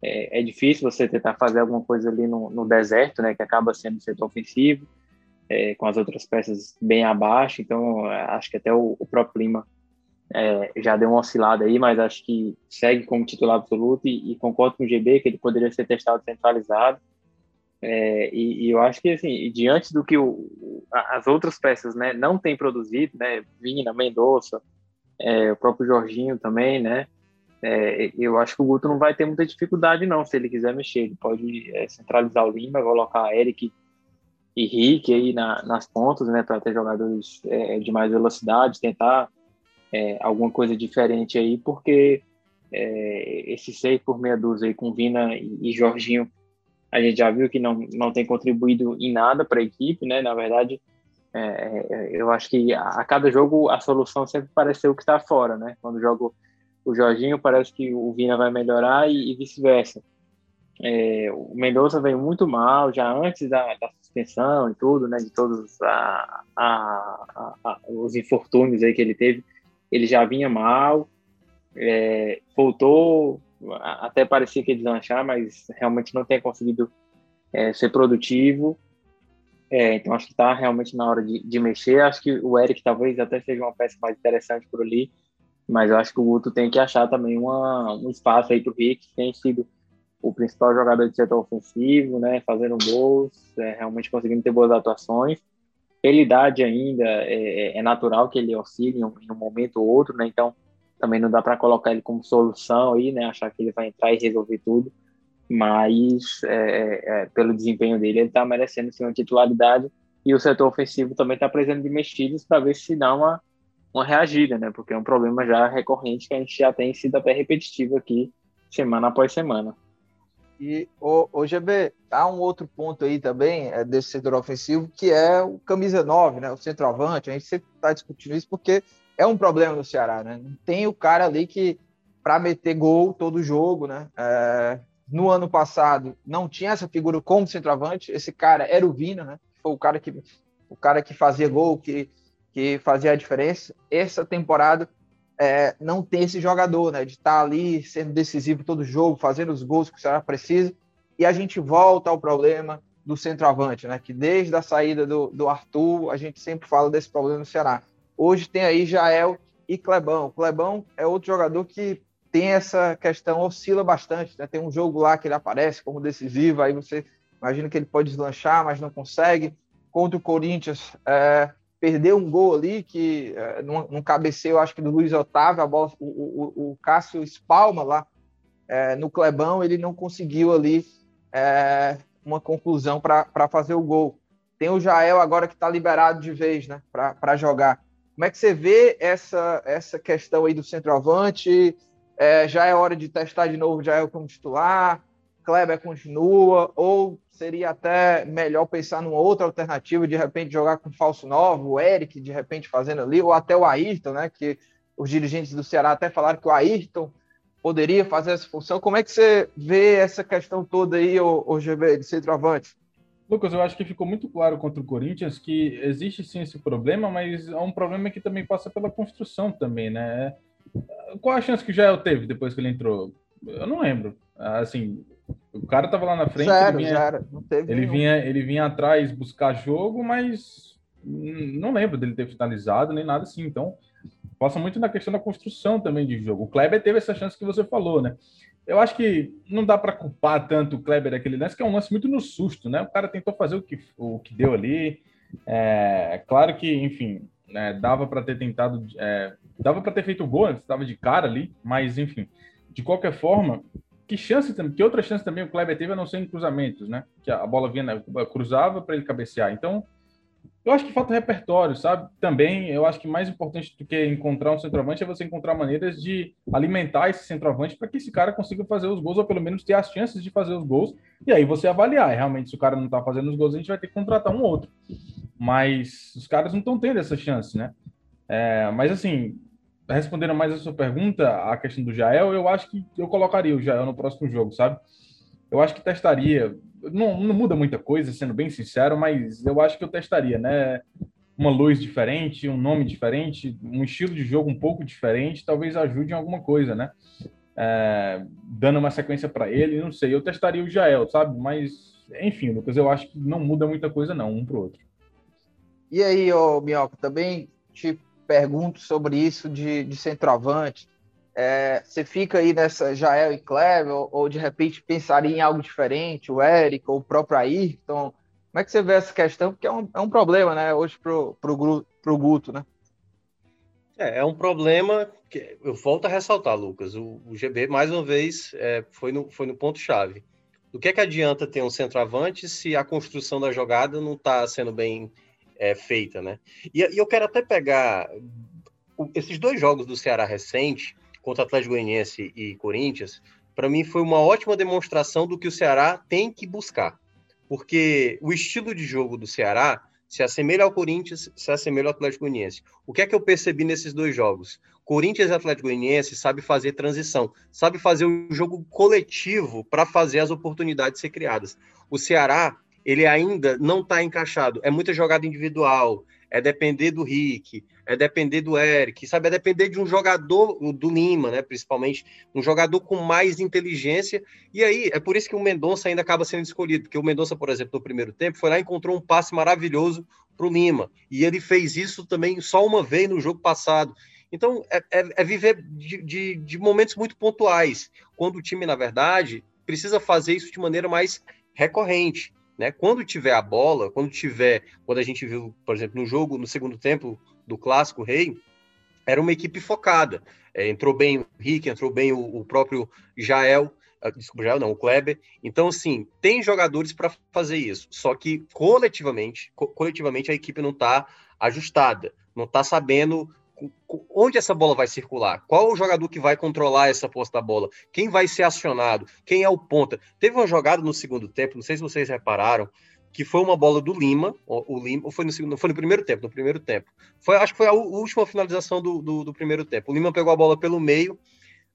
é, é difícil você tentar fazer alguma coisa ali no, no, deserto, né? Que acaba sendo o setor ofensivo. é, com as outras peças bem abaixo, então acho que até o, o próprio Lima é, já deu uma oscilada aí, mas acho que segue como titular absoluto e, e concordo com o GB que ele poderia ser testado centralizado. É, e, e, eu acho que assim, diante do que o, as outras peças né, não têm produzido, né, Vina, Mendonça, é, o próprio Jorginho também, né, é, eu acho que o Guto não vai ter muita dificuldade não, se ele quiser mexer, ele pode é, centralizar o Lima, colocar Eric e Rick aí na, nas pontas, né, para ter jogadores é, de mais velocidade, tentar é, alguma coisa diferente aí, porque é, esse 6 por meia dúzia aí com Vina e, e, Jorginho, a gente já viu que não, não tem contribuído em nada para a equipe, né? Na verdade, é, é, eu acho que a, a, cada jogo a solução sempre parece ser o que está fora, né? Quando jogo o Jorginho, parece que o Vina vai melhorar e, e vice-versa. É, o Mendonça veio muito mal já antes da, da, suspensão e tudo, né? De todos a, a, os infortúnios aí que ele teve ele já vinha mal, é, voltou, até parecia que ia deslanchar, mas realmente não tem conseguido é, ser produtivo. É, então acho que está realmente na hora de, de, mexer. Acho que o Eric talvez até seja uma peça mais interessante por ali, mas acho que o Guto tem que achar também uma, um espaço aí para o Rick, que tem sido o principal jogador de setor ofensivo, né, fazendo gols, é, realmente conseguindo ter boas atuações pela idade ainda, é, é, é natural que ele oscile em um, em um, momento ou outro, né? Então, também não dá para colocar ele como solução aí, né? Achar que ele vai entrar e resolver tudo. Mas, é, é, é pelo desempenho dele, ele está merecendo sim uma titularidade. E o setor ofensivo também está precisando de mexidas para ver se dá uma, uma reagida, né? Porque é um problema já recorrente que a gente já tem sido até repetitivo aqui, semana após semana. E o, GB, há um outro ponto aí também é, desse setor ofensivo, que é o camisa 9, né? O centroavante. A gente sempre está discutindo isso porque é um problema no Ceará, né? Não tem o cara ali que, para meter gol todo jogo, né? É, no ano passado não tinha essa figura como centroavante. Esse cara era o Vina, né? Foi o cara que, o cara que fazia gol, que, que fazia a diferença. Essa temporada é, não tem esse jogador, né? De estar tá ali sendo decisivo todo jogo, fazendo os gols que o Ceará precisa. E a gente volta ao problema do centroavante, né? Que desde a saída do, do Arthur, a gente sempre fala desse problema no Ceará. Hoje tem aí Jael e Clebão. Clebão é outro jogador que tem essa questão, oscila bastante, né? Tem um jogo lá que ele aparece como decisivo, aí você imagina que ele pode deslanchar, mas não consegue. Contra o Corinthians, é, perdeu um gol ali que é, num, num cabeceio, acho que do Luiz Otávio, a bola, o, o, o Cássio espalma lá é, no Clebão, ele não conseguiu ali é, uma conclusão para fazer o gol. Tem o Jael agora que está liberado de vez, né, para jogar. Como é que você vê essa, essa questão aí do centroavante? É, já é hora de testar de novo o Jael como titular? Kleber continua? Ou seria até melhor pensar numa outra alternativa, de repente jogar com falso novo, o Eric de repente fazendo ali, ou até o Ayrton, né? Que os dirigentes do Ceará até falaram que o Ayrton poderia fazer essa função. Como é que você vê essa questão toda aí, o, o GB, de centroavante? Lucas, eu acho que ficou muito claro contra o Corinthians que existe sim esse problema, mas é um problema que também passa pela construção também, né? Qual a chance que o Jael teve depois que ele entrou? Eu não lembro. Assim, o cara tava lá na frente, zero, ele, vinha, ele vinha, ele vinha atrás buscar jogo, mas não lembro dele ter finalizado nem nada assim. Então, passa muito na questão da construção também de jogo. O Kleber teve essa chance que você falou, né? Eu acho que não dá para culpar tanto o Kleber daquele lance, que é um lance muito no susto, né? O cara tentou fazer o que, o que deu ali. É, claro que, enfim, né, dava para ter tentado, é, dava para ter feito o gol, estava de cara ali, mas enfim, de qualquer forma, que chance que outra chance também o Kleber teve a não ser em cruzamentos, né? Que a bola vinha, cruzava para ele cabecear. Então, eu acho que falta repertório, sabe? Também, eu acho que mais importante do que encontrar um centroavante é você encontrar maneiras de alimentar esse centroavante para que esse cara consiga fazer os gols, ou pelo menos ter as chances de fazer os gols. E aí você avaliar. Realmente, se o cara não está fazendo os gols, a gente vai ter que contratar um outro. Mas os caras não estão tendo essa chance, né? É, mas assim, respondendo mais a sua pergunta, a questão do Jael, eu acho que eu colocaria o Jael no próximo jogo, sabe? Eu acho que testaria. Não, não muda muita coisa, sendo bem sincero, mas eu acho que eu testaria, né? Uma luz diferente, um nome diferente, um estilo de jogo um pouco diferente, talvez ajude em alguma coisa, né? É, dando uma sequência para ele, não sei. Eu testaria o Jael, sabe? Mas, enfim, Lucas, eu acho que não muda muita coisa, não, um pro outro. E aí, ô Minhoca, também te pergunto sobre isso de, de centroavante. É, você fica aí nessa Jael e Kleber, ou, ou, de repente pensaria em algo diferente, o Eric ou o próprio Ayrton? Como é que você vê essa questão? Porque é um, é um problema, né, hoje pro, pro, pro Guto, né? É, é um problema que eu volto a ressaltar, Lucas. O, o GB, mais uma vez, é, foi no, foi no ponto-chave. Do que, é que adianta ter um centroavante se a construção da jogada não está sendo bem é, feita, né? E, e, eu quero até pegar esses dois jogos do Ceará recente, contra Atlético Goianiense e Corinthians, para mim foi uma ótima demonstração do que o Ceará tem que buscar. Porque o estilo de jogo do Ceará se assemelha ao Corinthians, se assemelha ao Atlético Goianiense. O que é que eu percebi nesses dois jogos? Corinthians e Atlético Goianiense sabe fazer transição, sabe fazer o jogo coletivo para fazer as oportunidades ser criadas. O Ceará, ele ainda não está encaixado. É muita jogada individual, é depender do Rick, é depender do Eric, sabe? É depender de um jogador, do Lima, né? Principalmente, um jogador com mais inteligência. E aí, é por isso que o Mendonça ainda acaba sendo escolhido, porque o Mendonça, por exemplo, no primeiro tempo, foi lá e encontrou um passe maravilhoso para o Lima. E ele fez isso também só uma vez no jogo passado. Então, é, é, é viver de, de, de momentos muito pontuais, quando o time, na verdade, precisa fazer isso de maneira mais recorrente. Né? Quando tiver a bola, quando tiver, quando a gente viu, por exemplo, no jogo, no segundo tempo, do clássico rei, era uma equipe focada. É, entrou bem o Rick, entrou bem o, o próprio Jael, uh, desculpa, Jael não, o Kleber. Então, assim, tem jogadores para fazer isso. Só que coletivamente, co coletivamente a equipe não está ajustada, não está sabendo onde essa bola vai circular, qual o jogador que vai controlar essa posse da bola, quem vai ser acionado, quem é o ponta. Teve uma jogada no segundo tempo, não sei se vocês repararam, que foi uma bola do Lima, o, Lima, ou foi no segundo, foi no primeiro tempo, no primeiro tempo. Foi, acho que foi a última finalização do, do, do, primeiro tempo. O Lima pegou a bola pelo meio.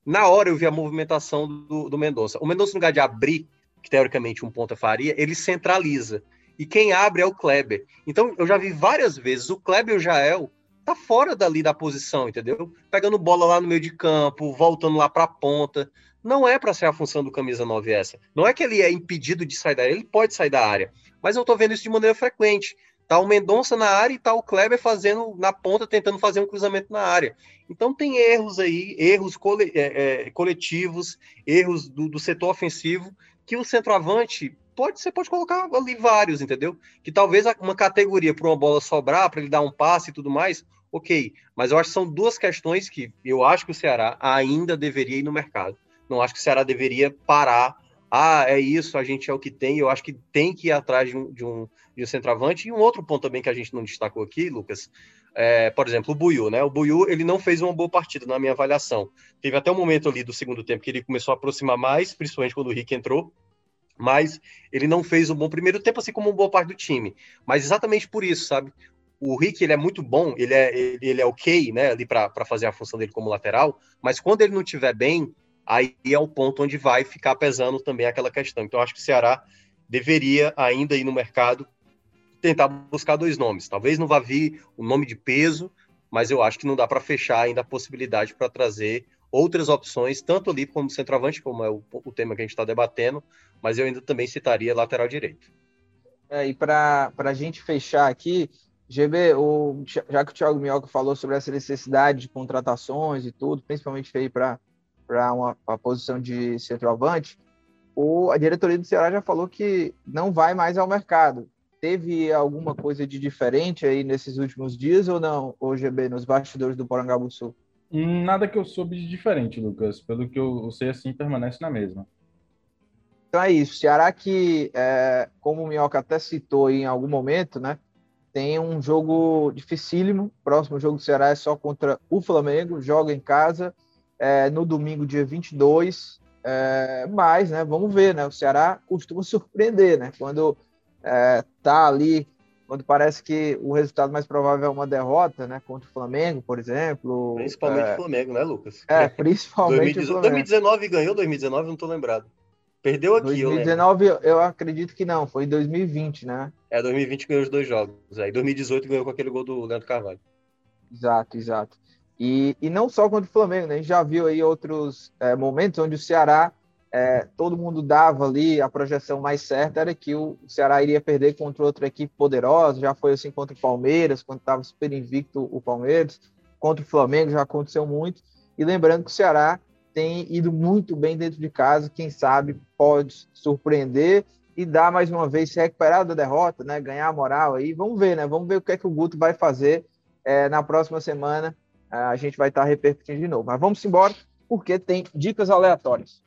Na hora eu vi a movimentação do, do Mendonça. O Mendonça, no lugar de abrir, que teoricamente um ponta faria, ele centraliza. E quem abre é o Kleber. Então eu já vi várias vezes o Kleber e o Jael tá fora dali da posição, entendeu? Pegando bola lá no meio de campo, voltando lá para a ponta. Não é para ser a função do camisa 9 essa. Não é que ele é impedido de sair da área, ele pode sair da área mas eu tô vendo isso de maneira frequente. Tá o Mendonça na área e tá o Kleber fazendo na ponta, tentando fazer um cruzamento na área. Então tem erros aí, erros é, é, coletivos, erros do, do, setor ofensivo, que o centroavante pode, você pode colocar ali vários, entendeu? Que talvez uma categoria para uma bola sobrar, para ele dar um passe e tudo mais, ok. Mas eu acho que são duas questões que eu acho que o Ceará ainda deveria ir no mercado. Não acho que o Ceará deveria parar ah, é isso, a gente é o que tem, eu acho que tem que ir atrás de um, de um, de um centroavante. E um outro ponto também que a gente não destacou aqui, Lucas, é, por exemplo, o Buiu, né? O Buiu, ele não fez uma boa partida na minha avaliação. Teve até um momento ali do segundo tempo que ele começou a aproximar mais, principalmente quando o Rick entrou, mas ele não fez um bom primeiro tempo, assim como uma boa parte do time. Mas exatamente por isso, sabe? O Rick, ele é muito bom, ele é, ele é ok, né, ali para fazer a função dele como lateral, mas quando ele não estiver bem, aí é o ponto onde vai ficar pesando também aquela questão. Então, acho que o Ceará deveria ainda ir no mercado tentar buscar dois nomes. Talvez não vá vir o um nome de peso, mas eu acho que não dá para fechar ainda a possibilidade para trazer outras opções, tanto ali como centroavante, como é o, o tema que a gente está debatendo, mas eu ainda também citaria lateral direito. É, e para a gente fechar aqui, GB, o, já que o Thiago Minhoca falou sobre essa necessidade de contratações e tudo, principalmente aí para uma, uma, posição de centroavante, o, a diretoria do Ceará já falou que não vai mais ao mercado. Teve alguma coisa de diferente aí nesses últimos dias ou não, o GB, nos bastidores do Porangabuçu? Nada que eu soube de diferente, Lucas. Pelo que eu sei, assim, permanece na mesma. Então é isso. Ceará que, é, como o Minhoca até citou em algum momento, né? Tem um jogo dificílimo. Próximo jogo do Ceará é só contra o Flamengo. Joga em casa é, no domingo, dia 22. É, mas, né, vamos ver, né? O Ceará costuma [laughs] surpreender, né? Quando é, tá ali, quando parece que o resultado mais provável é uma derrota, né? Contra o Flamengo, por exemplo. Principalmente é, o Flamengo, né, Lucas? É, [laughs] principalmente 2019, o Flamengo. 2019 ganhou, 2019 não tô lembrado. Perdeu aqui, 2019 eu, eu acredito que não, foi 2020, né? É, 2020 ganhou os dois jogos. Aí 2018 ganhou com aquele gol do Leandro Carvalho. Exato, exato. E, e não só contra o Flamengo, né? A gente já viu aí outros é, momentos onde o Ceará é, todo mundo dava ali a projeção mais certa era que o Ceará iria perder contra outra equipe poderosa, já foi assim contra o Palmeiras, quando estava super invicto o Palmeiras, contra o Flamengo já aconteceu muito, e lembrando que o Ceará tem ido muito bem dentro de casa, quem sabe pode surpreender e dar mais uma vez se recuperar da derrota, né, ganhar a moral aí, vamos ver, né, vamos ver o que é que o Guto vai fazer é, na próxima semana, a gente vai estar repercutindo de novo, mas vamos embora, porque tem dicas aleatórias.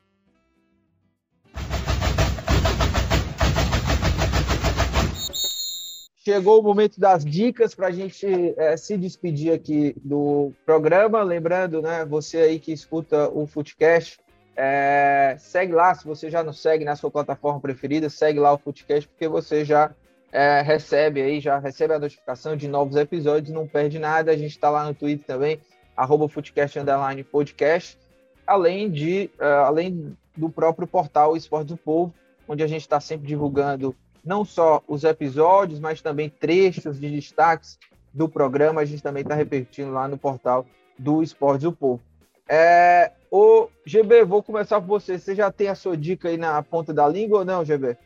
Chegou o momento das dicas para a gente é, se despedir aqui do programa. Lembrando, né, você aí que escuta o Footcast, é, segue lá, se você já não segue na sua plataforma preferida, segue lá o Footcast, porque você já é, recebe aí, já recebe a notificação de novos episódios, não perde nada. A gente está lá no Twitter também, arroba Footcast Underline Podcast, além, de, uh, além do próprio portal Esporte do Povo, onde a gente está sempre divulgando não só os episódios, mas também trechos de destaques do programa. A gente também está repetindo lá no portal do Esportes do Povo. É, o GB, vou começar por você. Você já tem a sua dica aí na ponta da língua ou não, GB?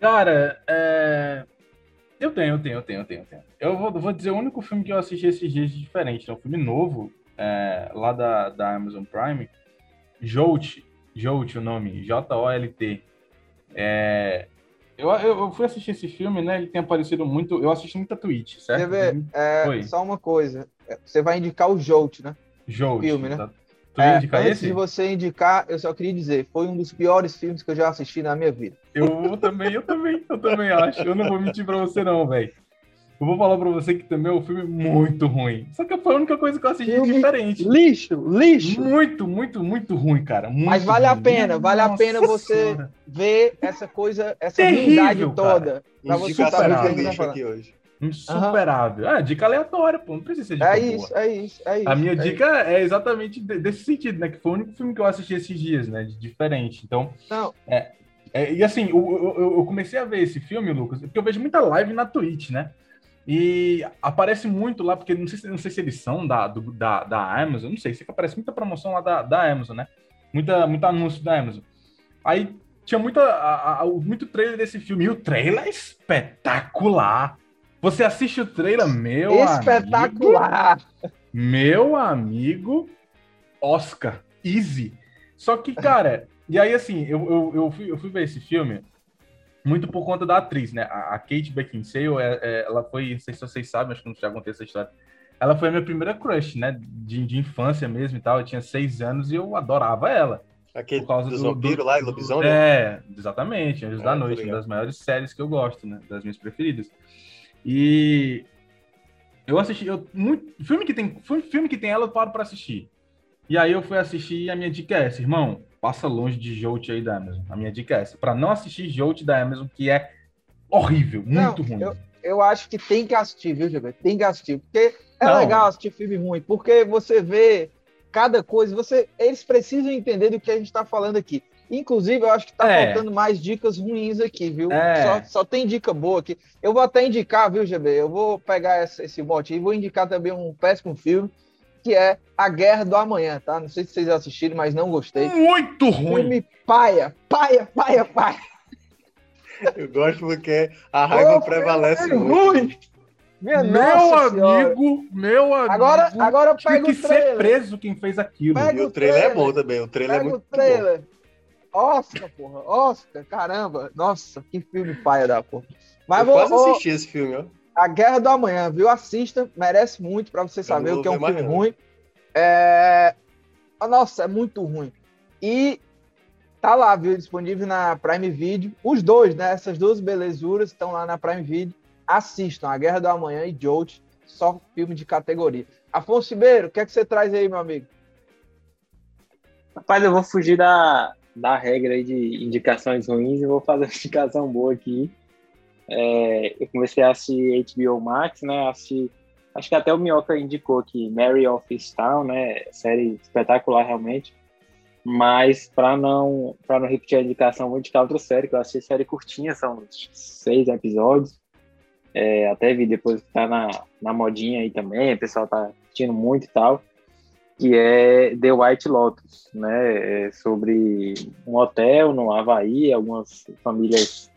Cara, é... eu tenho, eu tenho, eu tenho, eu tenho. Eu, vou, vou, dizer o único filme que eu assisti esses dias diferente. É um filme novo, é, lá da, da Amazon Prime. Jolt, Jolt o nome, J-O-L-T. É, eu, eu, fui assistir esse filme, né? Ele tem aparecido muito. Eu assisti muita Twitch, certo? Quer ver? É, só uma coisa. Você vai indicar o Jolt, né? Jolt. filme, né? Tá. Tu é, indicar antes esse? de você indicar, eu só queria dizer, foi um dos piores filmes que eu já assisti na minha vida. Eu também, eu também, eu também acho. Eu não vou mentir pra você, não, velho. Eu vou falar pra você que também é um filme muito ruim. Só que foi a única coisa que eu assisti filme diferente. Lixo, lixo. Muito, muito, muito ruim, cara. Muito Mas vale ruim. a pena, vale Nossa a pena você senhora. ver essa coisa, essa ruindade toda. Pra você saber o que lixo aqui hoje. Insuperável. Uhum. Ah, dica aleatória, pô. Não precisa ser dica É isso, boa. é isso, é isso. A minha é dica isso. é exatamente desse sentido, né? Que foi o único filme que eu assisti esses dias, né? De diferente. Então. Não. É, é, e assim, eu, eu, eu, comecei a ver esse filme, Lucas, porque eu vejo muita live na Twitch, né? E aparece muito lá, porque não sei, não sei se eles são da, do, da, da Amazon, não sei, sei que aparece muita promoção lá da, da Amazon, né? Muita, muito anúncio da Amazon. Aí tinha muita, a, a, muito trailer desse filme, e o trailer é espetacular. Você assiste o trailer, meu Espetacular! Amigo, meu amigo Oscar, easy. Só que, cara, e aí assim, eu, eu, eu, fui, eu fui ver esse filme, muito por conta da atriz, né? A, Kate Beckinsale, é, é, ela foi, não sei se vocês sabem, acho que não já contei essa história. Ela foi a minha primeira crush, né? De, de infância mesmo e tal. Eu tinha seis anos e eu adorava ela. Aquele por causa do, do, do lá, lobisomem? É, exatamente. Anjos é, da Noite, uma das maiores séries que eu gosto, né? Das minhas preferidas. E eu assisti, eu, muito, filme que tem, filme que tem ela eu paro para assistir. E aí eu fui assistir e a minha dica é essa, irmão, passa longe de Jolt aí da Amazon. A minha dica é essa, para não assistir Jolt da Amazon, que é horrível, muito não, ruim. Eu, eu acho que tem que assistir, viu, Gilberto? Tem que assistir, porque é não. legal assistir filme ruim, porque você vê cada coisa, você eles precisam entender do que a gente está falando aqui. Inclusive, eu acho que tá é. faltando mais dicas ruins aqui, viu? É. Só, só, tem dica boa aqui. Eu vou até indicar, viu, GB? Eu vou pegar esse, esse bote e vou indicar também um péssimo filme que é A Guerra do Amanhã, tá? Não sei se vocês assistiram, mas não gostei. Muito ruim! Filme paia, paia, paia, paia. Eu gosto porque a raiva prevalece muito. Ruim. Minha meu amigo, meu amigo. Agora, agora pega que o trailer. ser preso quem fez aquilo. Pega e o trailer, trailer, é bom também. O trailer é pega é muito o trailer. bom. Oscar, porra. Oscar, caramba. Nossa, que filme paia da porra. Mas Eu vou, quase vou... assisti esse filme, ó. A Guerra do Amanhã, viu? Assista, merece muito para você saber o que é um filme ruim. É... Nossa, é muito ruim. E tá lá, viu? Disponível na Prime Video. Os dois, né? Essas duas belezuras estão lá na Prime Video. Assistam A Guerra do Amanhã e Jolt, só filme de categoria. Afonso Ribeiro, o que é que você traz aí, meu amigo? Rapaz, eu vou fugir da, da regra aí de indicações ruins e vou fazer uma indicação boa aqui. É, eu comecei a assistir HBO Max, né? Assisti, acho que até o Minhoca indicou que Mary of Easttown, né? Série espetacular realmente. Mas para não para não repetir a indicação, vou indicar outra série que eu assisti série curtinha, são seis episódios. É, até vi depois que tá na, na modinha aí também, o pessoal tá assistindo muito e tal. que é The White Lotus, né? É sobre um hotel no Havaí, algumas famílias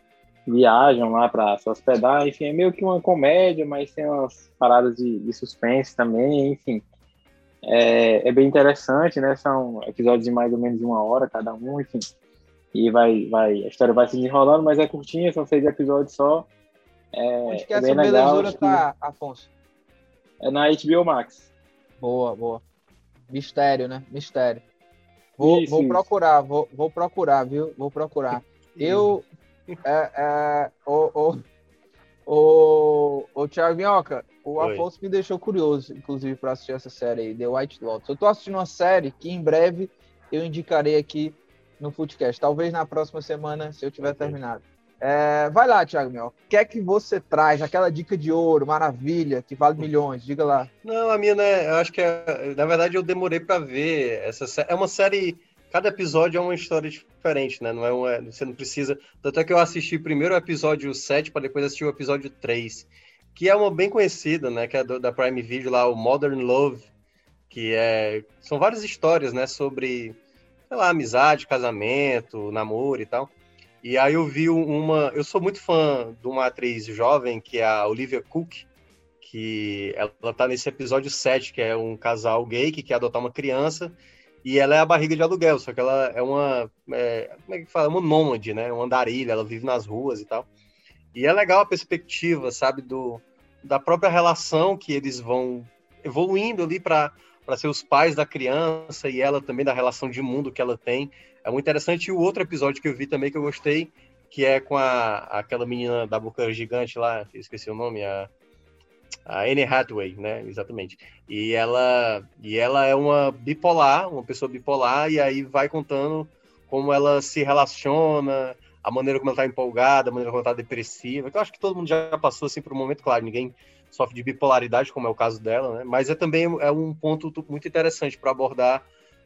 viajam lá para se hospedar, enfim, é meio que uma comédia, mas tem umas paradas de, de suspense também, enfim. É, é, bem interessante, né? São episódios de mais ou menos uma hora cada um, enfim. E vai, vai, a história vai se desenrolando, mas é curtinha, são seis episódios só. É, Onde que é essa belezura tá, Afonso? É na HBO Max. Boa, boa. Mistério, né? Mistério. Vou, isso, vou isso. procurar, vou, vou procurar, viu? Vou procurar. [laughs] Eu. É, é, o, o, o, Thiago Minhoca, o Oi. Afonso me deixou curioso, inclusive, para assistir essa série aí, The White Lotus. Eu tô assistindo uma série que em breve eu indicarei aqui no Footcast. Talvez na próxima semana, se eu tiver okay. terminado. É, vai lá, Thiago Mel. O que é que você traz? Aquela dica de ouro, maravilha, que vale milhões. Diga lá. Não, a minha, né? Eu acho que, é, na verdade, eu demorei para ver. Essa É uma série. Cada episódio é uma história diferente, né? Não é uma, você não precisa. Tanto é que eu assisti primeiro o episódio 7 para depois assistir o episódio 3, que é uma bem conhecida, né? Que é do, da Prime Video lá, o Modern Love, que é. São várias histórias, né? Sobre, sei lá, amizade, casamento, namoro e tal. E aí eu vi uma. Eu sou muito fã de uma atriz jovem, que é a Olivia Cook, que ela tá nesse episódio 7, que é um casal gay que quer adotar uma criança, e ela é a barriga de aluguel, só que ela é uma. É, como é que fala? Uma nômade, né? Uma andarilha, ela vive nas ruas e tal. E é legal a perspectiva, sabe, do, da própria relação que eles vão evoluindo ali para ser os pais da criança e ela também da relação de mundo que ela tem. É muito interessante. E o outro episódio que eu vi também que eu gostei, que é com a, aquela menina da boca gigante lá, esqueci o nome, a, a Anne Hathaway, né? Exatamente. E ela, e ela é uma bipolar, uma pessoa bipolar, e aí vai contando como ela se relaciona, a maneira como ela tá empolgada, a maneira como ela tá depressiva. Eu acho que todo mundo já passou assim por um momento, claro, ninguém sofre de bipolaridade, como é o caso dela, né? Mas é também é um ponto muito interessante para abordar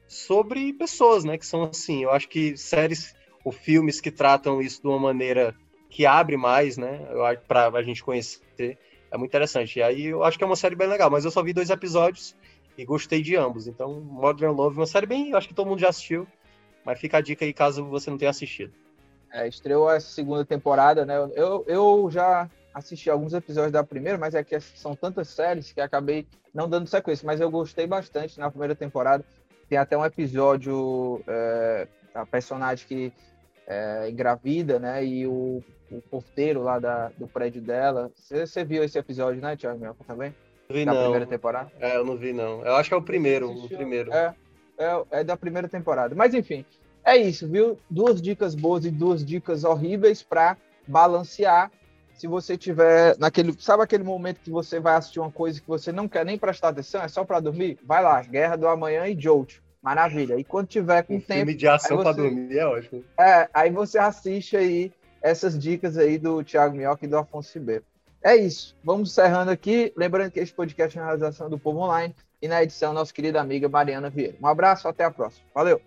sobre pessoas, né? Que são assim. Eu acho que séries ou filmes que tratam isso de uma maneira que abre mais, né? Para a gente conhecer. É muito interessante. E aí eu acho que é uma série bem legal, mas eu só vi dois episódios e gostei de ambos. Então, Modern Love é uma série bem. Eu acho que todo mundo já assistiu. Mas fica a dica aí caso você não tenha assistido. É, estreou a segunda temporada, né? Eu, eu já assisti alguns episódios da primeira, mas é que são tantas séries que acabei não dando sequência. Mas eu gostei bastante na primeira temporada. Tem até um episódio, é, a personagem que é, engravida, né? E o, o porteiro lá da, do prédio dela. Você viu esse episódio, né, Thiago Melco, também? Não vi, da não. primeira temporada? É, eu não vi, não. Eu acho que é o primeiro. O primeiro. É, é, é da primeira temporada. Mas, enfim, é isso, viu? Duas dicas boas e duas dicas horríveis para balancear. Se você tiver naquele, sabe aquele momento que você vai assistir uma coisa que você não quer nem prestar atenção, é só para dormir? Vai lá, Guerra do Amanhã e Jolt. Maravilha. E quando tiver com um tempo. Filme de ação para dormir é ótimo. É, aí você assiste aí essas dicas aí do Thiago Minhoca e do Afonso Ribeiro. É isso. Vamos encerrando aqui. Lembrando que esse podcast é uma realização do Povo Online e na edição, nossa querida amiga Mariana Vieira. Um abraço, até a próxima. Valeu!